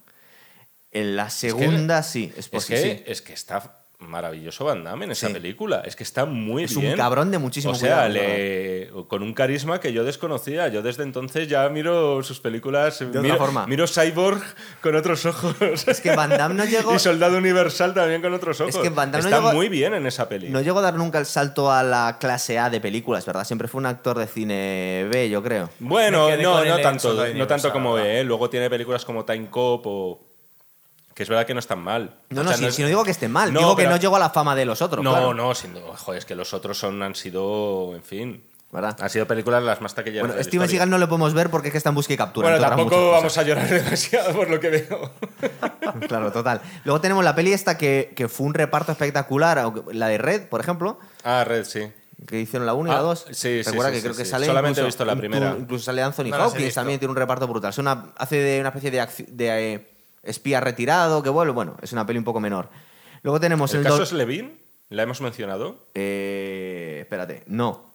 En la segunda sí, es Es posible. que, sí. es que está maravilloso Van Damme en esa Sí. película. Es que está muy Es un bien. cabrón de muchísimo O sea, cuidado, le- con un carisma que yo desconocía. Yo desde entonces ya miro sus películas. otra miro, forma. miro Cyborg con otros ojos. Es que Van Damme no llegó, y Soldado Universal también con otros ojos. que Van Damme no está llegó- muy bien en esa peli. no llegó a dar nunca el salto a la clase A de películas, ¿verdad? Siempre fue un actor de cine B, yo creo. Bueno, no, no tanto, no tanto como ¿verdad? él. Luego tiene películas como Time Cop o... Que es verdad que no están mal. No, O no, si, es- si no digo que esté mal, No, digo que no llegó a la fama de los otros. No, claro. no, sin. Joder, es que los otros son, han sido, en fin... ¿Verdad? Han sido películas las más taquilleras Bueno, de Steven. Seagal no lo podemos ver porque es que está en busca y captura. Bueno, tampoco vamos a llorar demasiado por lo que veo. Claro, total. Luego tenemos la peli esta que, que fue un reparto espectacular, la de Red, por ejemplo, Ah, Red, sí. que hicieron la 1 y la Ah, 2. sí, sí, Recuerda sí, que sí, creo que sale. Solamente he visto la primera. Incluso sale Anthony No Hopkins, también tiene un reparto brutal. Es una, hace de una especie de, de eh, espía retirado que vuelve. Bueno, es una peli un poco menor. Luego tenemos ¿El el. caso es Levin? ¿La hemos mencionado? Eh, espérate, no.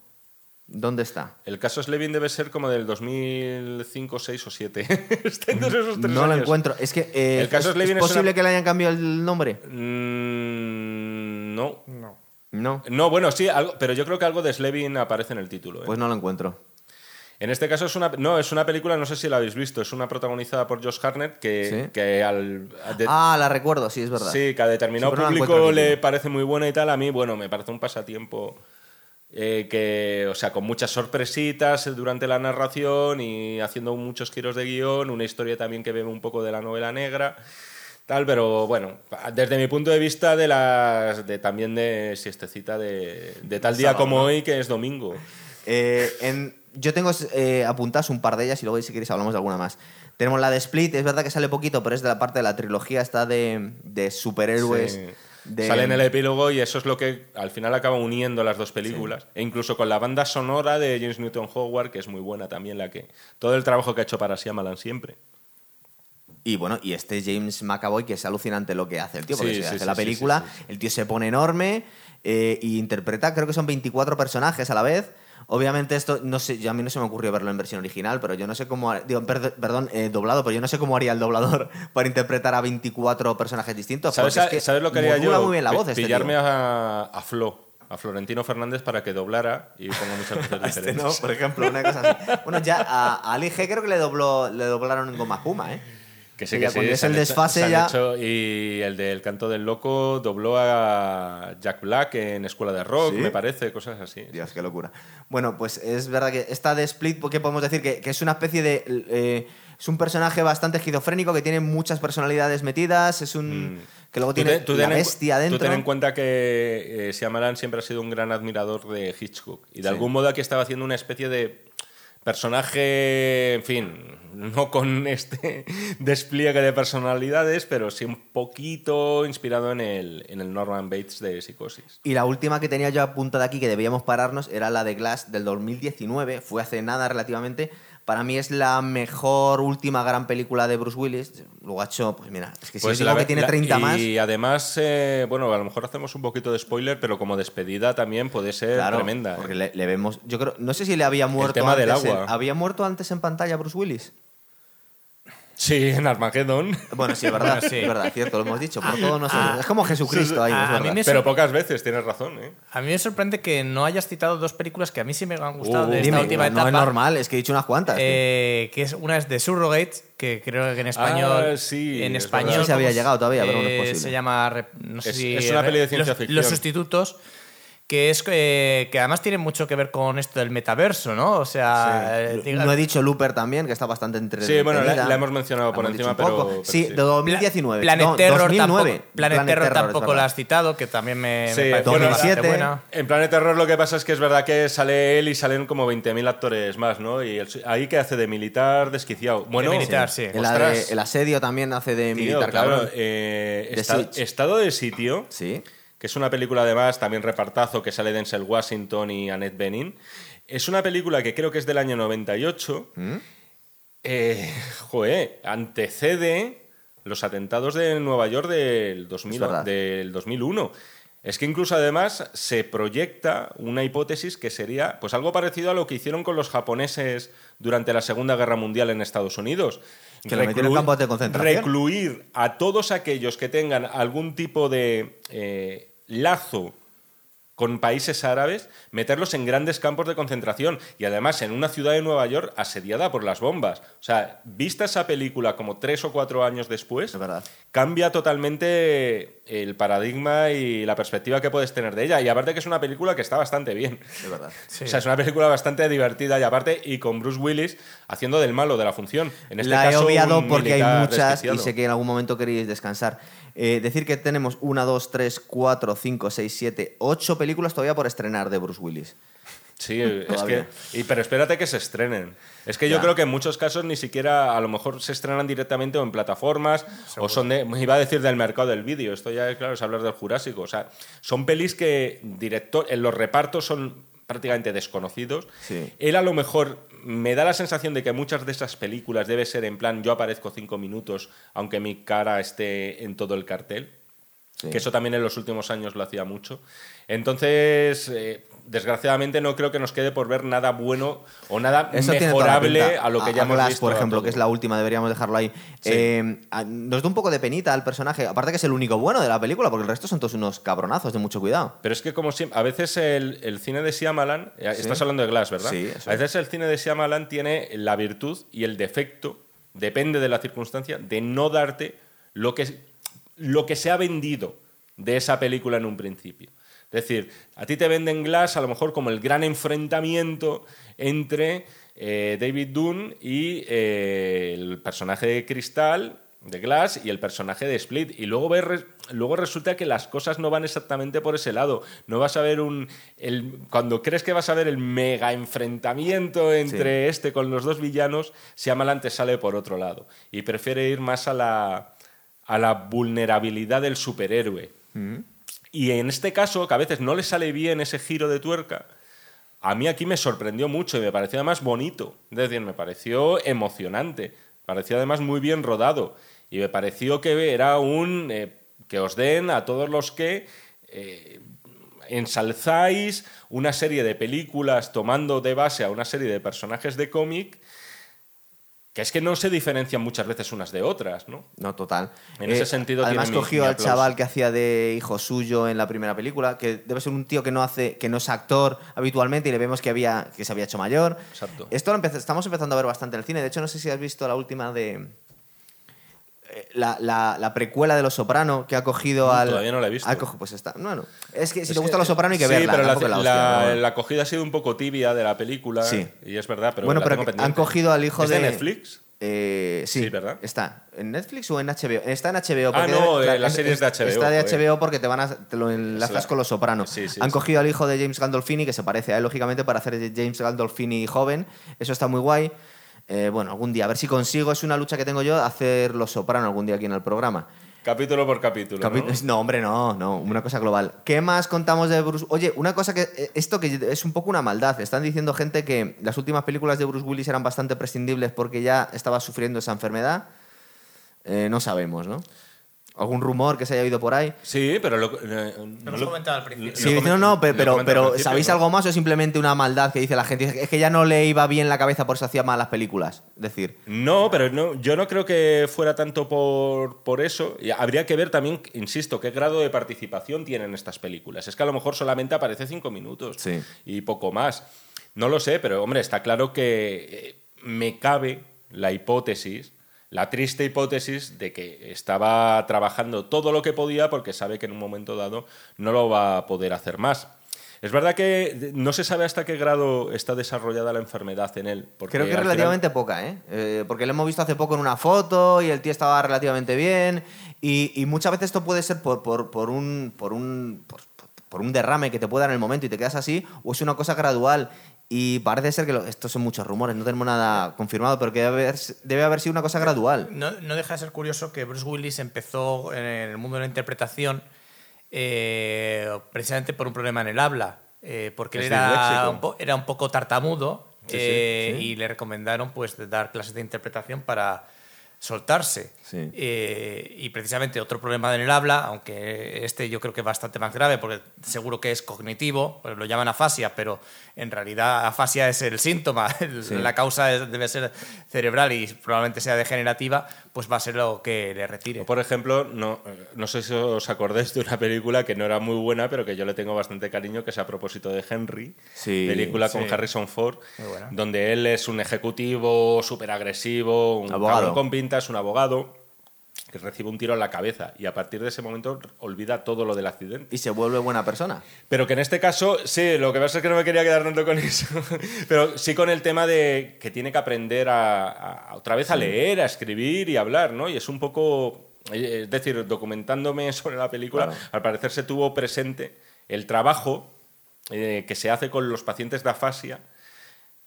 ¿Dónde está? El caso es Levin debe ser como del 2005, 6 o 7. Está entre esos tres No lo años. encuentro. Es que. eh, El caso es, Slevin ¿es es posible una- que le hayan cambiado el nombre? Mm, no. No. No. No, bueno, sí, algo, pero yo creo que algo de Slevin aparece en el título. ¿eh? Pues no lo encuentro. En este caso es una, no, es una película, no sé si la habéis visto, es una protagonizada por Josh Hartnett que, Sí. que al... de- Ah, la recuerdo, sí, es verdad. Sí, que a determinado público le parece muy buena y tal. A mí, bueno, me parece un pasatiempo eh, que, o sea, con muchas sorpresitas durante la narración y haciendo muchos giros de guion, una historia también que bebe un poco de la novela negra. Tal, pero bueno, desde mi punto de vista de las de también de siestecita de, de tal día Sábado, como ¿no? hoy que es domingo. Eh, en- yo tengo eh, apuntadas un par de ellas y luego si queréis hablamos de alguna más. Tenemos la de Split, es verdad que sale poquito, pero es de la parte de la trilogía esta de, de superhéroes. Sí. de- Sale en el epílogo y eso es lo que al final acaba uniendo las dos películas. E incluso con la banda sonora de James Newton Howard, que es muy buena también, la que. Todo el trabajo que ha hecho para Shyamalan siempre. Y bueno, y este James McAvoy, que es alucinante lo que hace el tío, porque Sí, se hace sí, la película, el tío se pone enorme eh, y interpreta, creo que son 24 personajes a la vez. Obviamente esto, no sé, yo a mí no se me ocurrió verlo en versión original, pero yo no sé cómo, digo, perd- perdón, eh, doblado, pero yo no sé cómo haría el doblador para interpretar a 24 personajes distintos. ¿Sabes, porque es que ¿sabes lo que haría yo? muy bien la Pi- voz este Pillarme a, a Flo, a Florentino Fernández, para que doblara y ponga muchas A este diferentes. no, por ejemplo, una cosa así. Bueno, ya a, a Ali G creo que le, dobló, le doblaron en Goma Puma, ¿eh? Que sí, Que que ya sí. cuando es el desfase ya- hecho- y el del canto del loco dobló a Jack Black en Escuela de Rock, ¿Sí? me parece, cosas así. Dios, qué locura. Bueno, pues es verdad que esta de Split, ¿qué podemos decir? Que, que es una especie de... eh, es un personaje bastante esquizofrénico que tiene muchas personalidades metidas, es un... que luego Mm. Tú tiene tú la bestia dentro. Tú ten en cuenta que eh, Shyamalan siempre ha sido un gran admirador de Hitchcock y de Sí. algún modo aquí estaba haciendo una especie de personaje, en fin, no con este despliegue de personalidades, pero sí un poquito inspirado en el, en el Norman Bates de Psicosis. Y la última que tenía yo apuntada aquí que debíamos pararnos era la de Glass del 2019, fue hace nada relativamente. Para mí es la mejor última gran película de Bruce Willis. Luego ha hecho, pues mira, es que si Pues digo la- que tiene la- 30 más. Y además, eh, bueno, a lo mejor hacemos un poquito de spoiler, pero como despedida también puede ser Claro, tremenda. ¿eh? porque le, le vemos. Yo creo, no sé si le había muerto tema del antes. en- agua. ¿Había muerto antes en pantalla Bruce Willis? Sí, en Armageddon. Bueno, sí, es verdad, sí. es verdad, cierto, lo hemos dicho, pero todo no sé. es como Jesucristo ahí, es a mí verdad. me Pero pocas veces, tienes razón. ¿eh? A mí me sorprende que no hayas citado dos películas que a mí sí me han gustado Uh, de esta Dime, última no etapa. es normal, es que he dicho unas cuantas. Eh, que es una es de Surrogates, que creo que en español. Ah, sí, en es español. No sé si había ¿cómo llegado todavía, pero eh, no es posible. Se llama. rep- No sé Es- si es una peli de ciencia los, ficción. Los sustitutos. Que es eh, que además tiene mucho que ver con esto del metaverso, ¿no? O sea, eh, diga- no he dicho Looper también, que está bastante entretenida. Sí, bueno, la- la hemos mencionado por hemos encima, pero- pero Sí, sí. de 2019. Planet no, Terror 2009. tampoco, Planet Terror tampoco la has citado, que también me, Sí, me parece bueno, bastante 2007. buena. En Planet Terror lo que pasa es que es verdad que sale él y salen como 20.000 actores más, ¿no? Y el- ahí que hace de militar desquiciado. Bueno, militar, sí. El asedio también hace de Tío, militar, claro, cabrón. eh, esta-. Estado de sitio, Sí. Que es una película además también repartazo que sale Denzel Washington y Annette Bening. Es una película que creo que es del año 98. ¿Mm? Eh, joder, antecede los atentados de Nueva York del, 2000 Es verdad. del 2001. Es que incluso además se proyecta una hipótesis que sería pues algo parecido a lo que hicieron con los japoneses durante la Segunda Guerra Mundial en Estados Unidos. Que lo metieron en campos de concentración. Recluir a todos aquellos que tengan algún tipo de eh, lazo con países árabes, meterlos en grandes campos de concentración y además en una ciudad de Nueva York asediada por las bombas. O sea, vista esa película como tres o cuatro años después, Es verdad. cambia totalmente el paradigma y la perspectiva que puedes tener de ella. Y aparte que es una película que está bastante bien. Es verdad. Sí. O sea, es una película bastante divertida y aparte, y con Bruce Willis haciendo del malo de la función. En este la he caso, obviado un porque hay muchas y sé que en algún momento queréis descansar. Eh, decir que tenemos una, dos, tres, cuatro, cinco, seis, siete, ocho películas todavía por estrenar de Bruce Willis. Sí, es que. y- pero espérate que se estrenen. Es que yo Ya. creo que en muchos casos ni siquiera a lo mejor se estrenan directamente o en plataformas o son de. Iba a decir del mercado del vídeo. Esto ya, claro, es hablar del Jurásico. O sea, son pelis que director, en los repartos son prácticamente desconocidos. Sí. Él a lo mejor me da la sensación de que muchas de esas películas debe ser en plan yo aparezco cinco minutos aunque mi cara esté en todo el cartel. Sí. Que eso también en los últimos años lo hacía mucho. Entonces, eh, desgraciadamente no creo que nos quede por ver nada bueno o nada Eso mejorable a lo que ya hemos Glass, visto. por a ejemplo, que es la última, deberíamos dejarlo ahí. Sí. Eh, a- nos da un poco de penita al personaje. Aparte que es el único bueno de la película, porque el resto son todos unos cabronazos de mucho cuidado. Pero es que como siempre, a veces el, el cine de Shyamalan, eh, Sí. estás hablando de Glass, ¿verdad? Sí, eso a veces el cine de Shyamalan tiene la virtud y el defecto, depende de la circunstancia, de no darte lo que, lo que se ha vendido de esa película en un principio. Es decir, a ti te venden Glass a lo mejor como el gran enfrentamiento entre eh, David Dunn y eh, el personaje de Cristal de Glass y el personaje de Split. Y luego, ves, luego resulta que las cosas no van exactamente por ese lado. No vas a ver un. El, cuando crees que vas a ver el mega enfrentamiento entre este con los dos villanos, Shyamalan te sale por otro lado. Y prefiere ir más a la, a la vulnerabilidad del superhéroe. Y en este caso, que a veces no le sale bien ese giro de tuerca, a mí aquí me sorprendió mucho y me pareció además bonito. Es decir, me pareció emocionante. Me pareció además muy bien rodado. Y me pareció que era un. eh, que os den a todos los que. eh, ensalzáis una serie de películas tomando de base a una serie de personajes de cómic que es que no se diferencian muchas veces unas de otras, ¿no? No, total. Eh, En ese sentido Además tiene cogió mi al chaval que hacía de hijo suyo en la primera película, que debe ser un tío que no hace, que no es actor habitualmente y le vemos que había, que se había hecho mayor. Exacto. Esto lo empe- estamos empezando a ver bastante en el cine. De hecho, no sé si has visto la última de. La, la- la precuela de Los Soprano que ha cogido No, al. todavía no la he visto. ha cogido- pues está. Bueno, es que si Es te gusta que- Los Soprano hay que sí, verla. pero la, es la hostia, la- la acogida ha sido un poco tibia de la película. Sí. Y es verdad, pero bueno, la pero tengo han cogido al hijo ¿Es de. de Netflix? Eh, sí, Sí, ¿verdad? Está. ¿En Netflix o en HBO? Está en HBO. Ah, porque no, debe- eh, las series de HBO, Está de. HBO porque te, van a, te lo enlazas la- con Los Sopranos. Sí, sí, Han cogido al hijo de James Gandolfini, que se parece a él, lógicamente, para hacer James Gandolfini joven. Eso está muy guay. Eh, bueno, algún día, a ver si consigo, es una lucha que tengo yo, hacer Los Sopranos algún día aquí en el programa. Capítulo por capítulo. ¿no? hombre, no, no, una cosa global. ¿Qué más contamos de Bruce? Oye, una cosa que eh, esto que es un poco una maldad. Están diciendo gente que las últimas películas de Bruce Willis eran bastante prescindibles porque ya estaba sufriendo esa enfermedad. Eh, no sabemos, ¿no? ¿Algún rumor que se haya oído por ahí? Sí, pero lo, eh, Lo no hemos lo- comentado al principio. lo Sí, no, no, pero, lo pero, ¿sabéis algo más o es simplemente una maldad que dice la gente? Es que ya no le iba bien la cabeza, por eso hacía malas películas. Es decir, No, pero no, yo no creo que fuera tanto por, por eso. Y habría que ver también, insisto, qué grado de participación tienen estas películas. Es que a lo mejor solamente aparece cinco minutos Sí. y poco más. No lo sé, pero hombre, está claro que eh, me cabe la hipótesis, la triste hipótesis de que estaba trabajando todo lo que podía porque sabe que en un momento dado no lo va a poder hacer más. Es verdad que no se sabe hasta qué grado está desarrollada la enfermedad en él. porque creo que final- relativamente poca, ¿eh? Eh, Porque lo hemos visto hace poco en una foto y el tío estaba relativamente bien. Y, y muchas veces esto puede ser por, por, por un, por, un, por, por un derrame que te pueda dar en el momento y te quedas así, o es una cosa gradual. Y parece ser que lo- estos son muchos rumores, no tenemos nada confirmado, pero que debe haber, debe haber sido una cosa gradual. No, no deja de ser curioso que Bruce Willis empezó en el mundo de la interpretación eh, precisamente por un problema en el habla, eh, porque él era un, po- era un poco tartamudo Sí, eh, sí. y le recomendaron pues de dar clases de interpretación para soltarse. Sí. Eh, y precisamente otro problema en el habla, aunque este yo creo que es bastante más grave, porque seguro que es cognitivo, pues lo llaman afasia, pero en realidad afasia es el síntoma, el- Sí. la causa es- debe ser cerebral y probablemente sea degenerativa, pues va a ser lo que le retire. Por ejemplo, no, no sé si os acordáis de una película que no era muy buena, pero que yo le tengo bastante cariño, que es a propósito de Henry, Sí, película con sí. Harrison Ford, donde él es un ejecutivo súper agresivo, un Abogado. con pinta, es un abogado que recibe un tiro en la cabeza y a partir de ese momento olvida todo lo del accidente. Y se vuelve buena persona. Pero que en este caso, sí, lo que pasa es que no me quería quedar tanto con eso, pero sí con el tema de que tiene que aprender a, a- otra vez a leer, a escribir y a hablar, ¿no? Y es un poco, eh, es decir, documentándome sobre la película, Claro. al parecer se tuvo presente el trabajo eh, que se hace con los pacientes de afasia,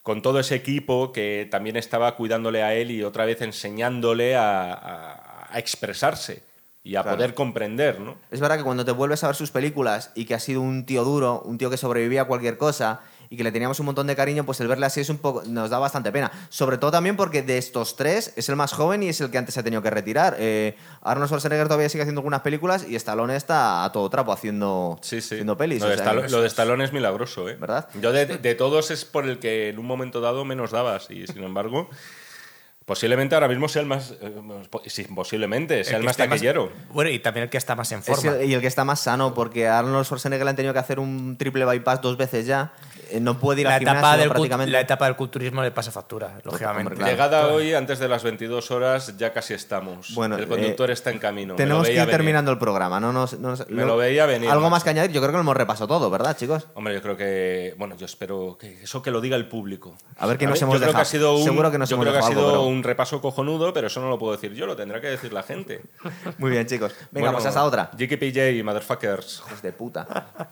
con todo ese equipo que también estaba cuidándole a él y otra vez enseñándole a, a- a expresarse y a Claro. poder comprender, ¿no? Es verdad que cuando te vuelves a ver sus películas y que ha sido un tío duro, un tío que sobrevivía a cualquier cosa y que le teníamos un montón de cariño, pues el verle así es un poco nos da bastante pena. Sobre todo también porque de estos tres es el más joven y es el que antes se ha tenido que retirar. Eh, Arnold Schwarzenegger todavía sigue haciendo algunas películas y Stallone está a todo trapo haciendo, Sí, sí. haciendo pelis. Lo o sea, de Stallone es milagroso, ¿eh? ¿Verdad? Yo de, de todos es por el que en un momento dado menos dabas y sin embargo posiblemente ahora mismo sea el más eh, sí, posiblemente sea el, más taquillero. bueno, y también el que está más en forma. el- y el que está más sano, porque a Arnold Schwarzenegger le han tenido que hacer un triple bypass dos veces ya. Eh, No puede ir la, al etapa gimnasio del, prácticamente. la etapa del culturismo le pasa factura, lógicamente. claro. Llegada hoy antes de las 22 horas ya casi estamos. Bueno, el conductor eh, está en camino. Me Tenemos lo que ir veía venir. terminando el programa. No nos, no nos- Me lo veía venir, Algo más que añadir. Yo creo que lo hemos repasado todo, ¿verdad, chicos? Hombre, yo creo que bueno, yo espero que eso que lo diga el público. A ver qué nos hemos yo creo que dejado. ha sido un, Seguro que nos yo hemos creo que ha dejado un repaso cojonudo, pero eso no lo puedo decir yo, lo tendrá que decir la gente. Muy bien, chicos. Venga, Bueno, pues hasta otra. JKPJ, motherfuckers. Hijos de puta.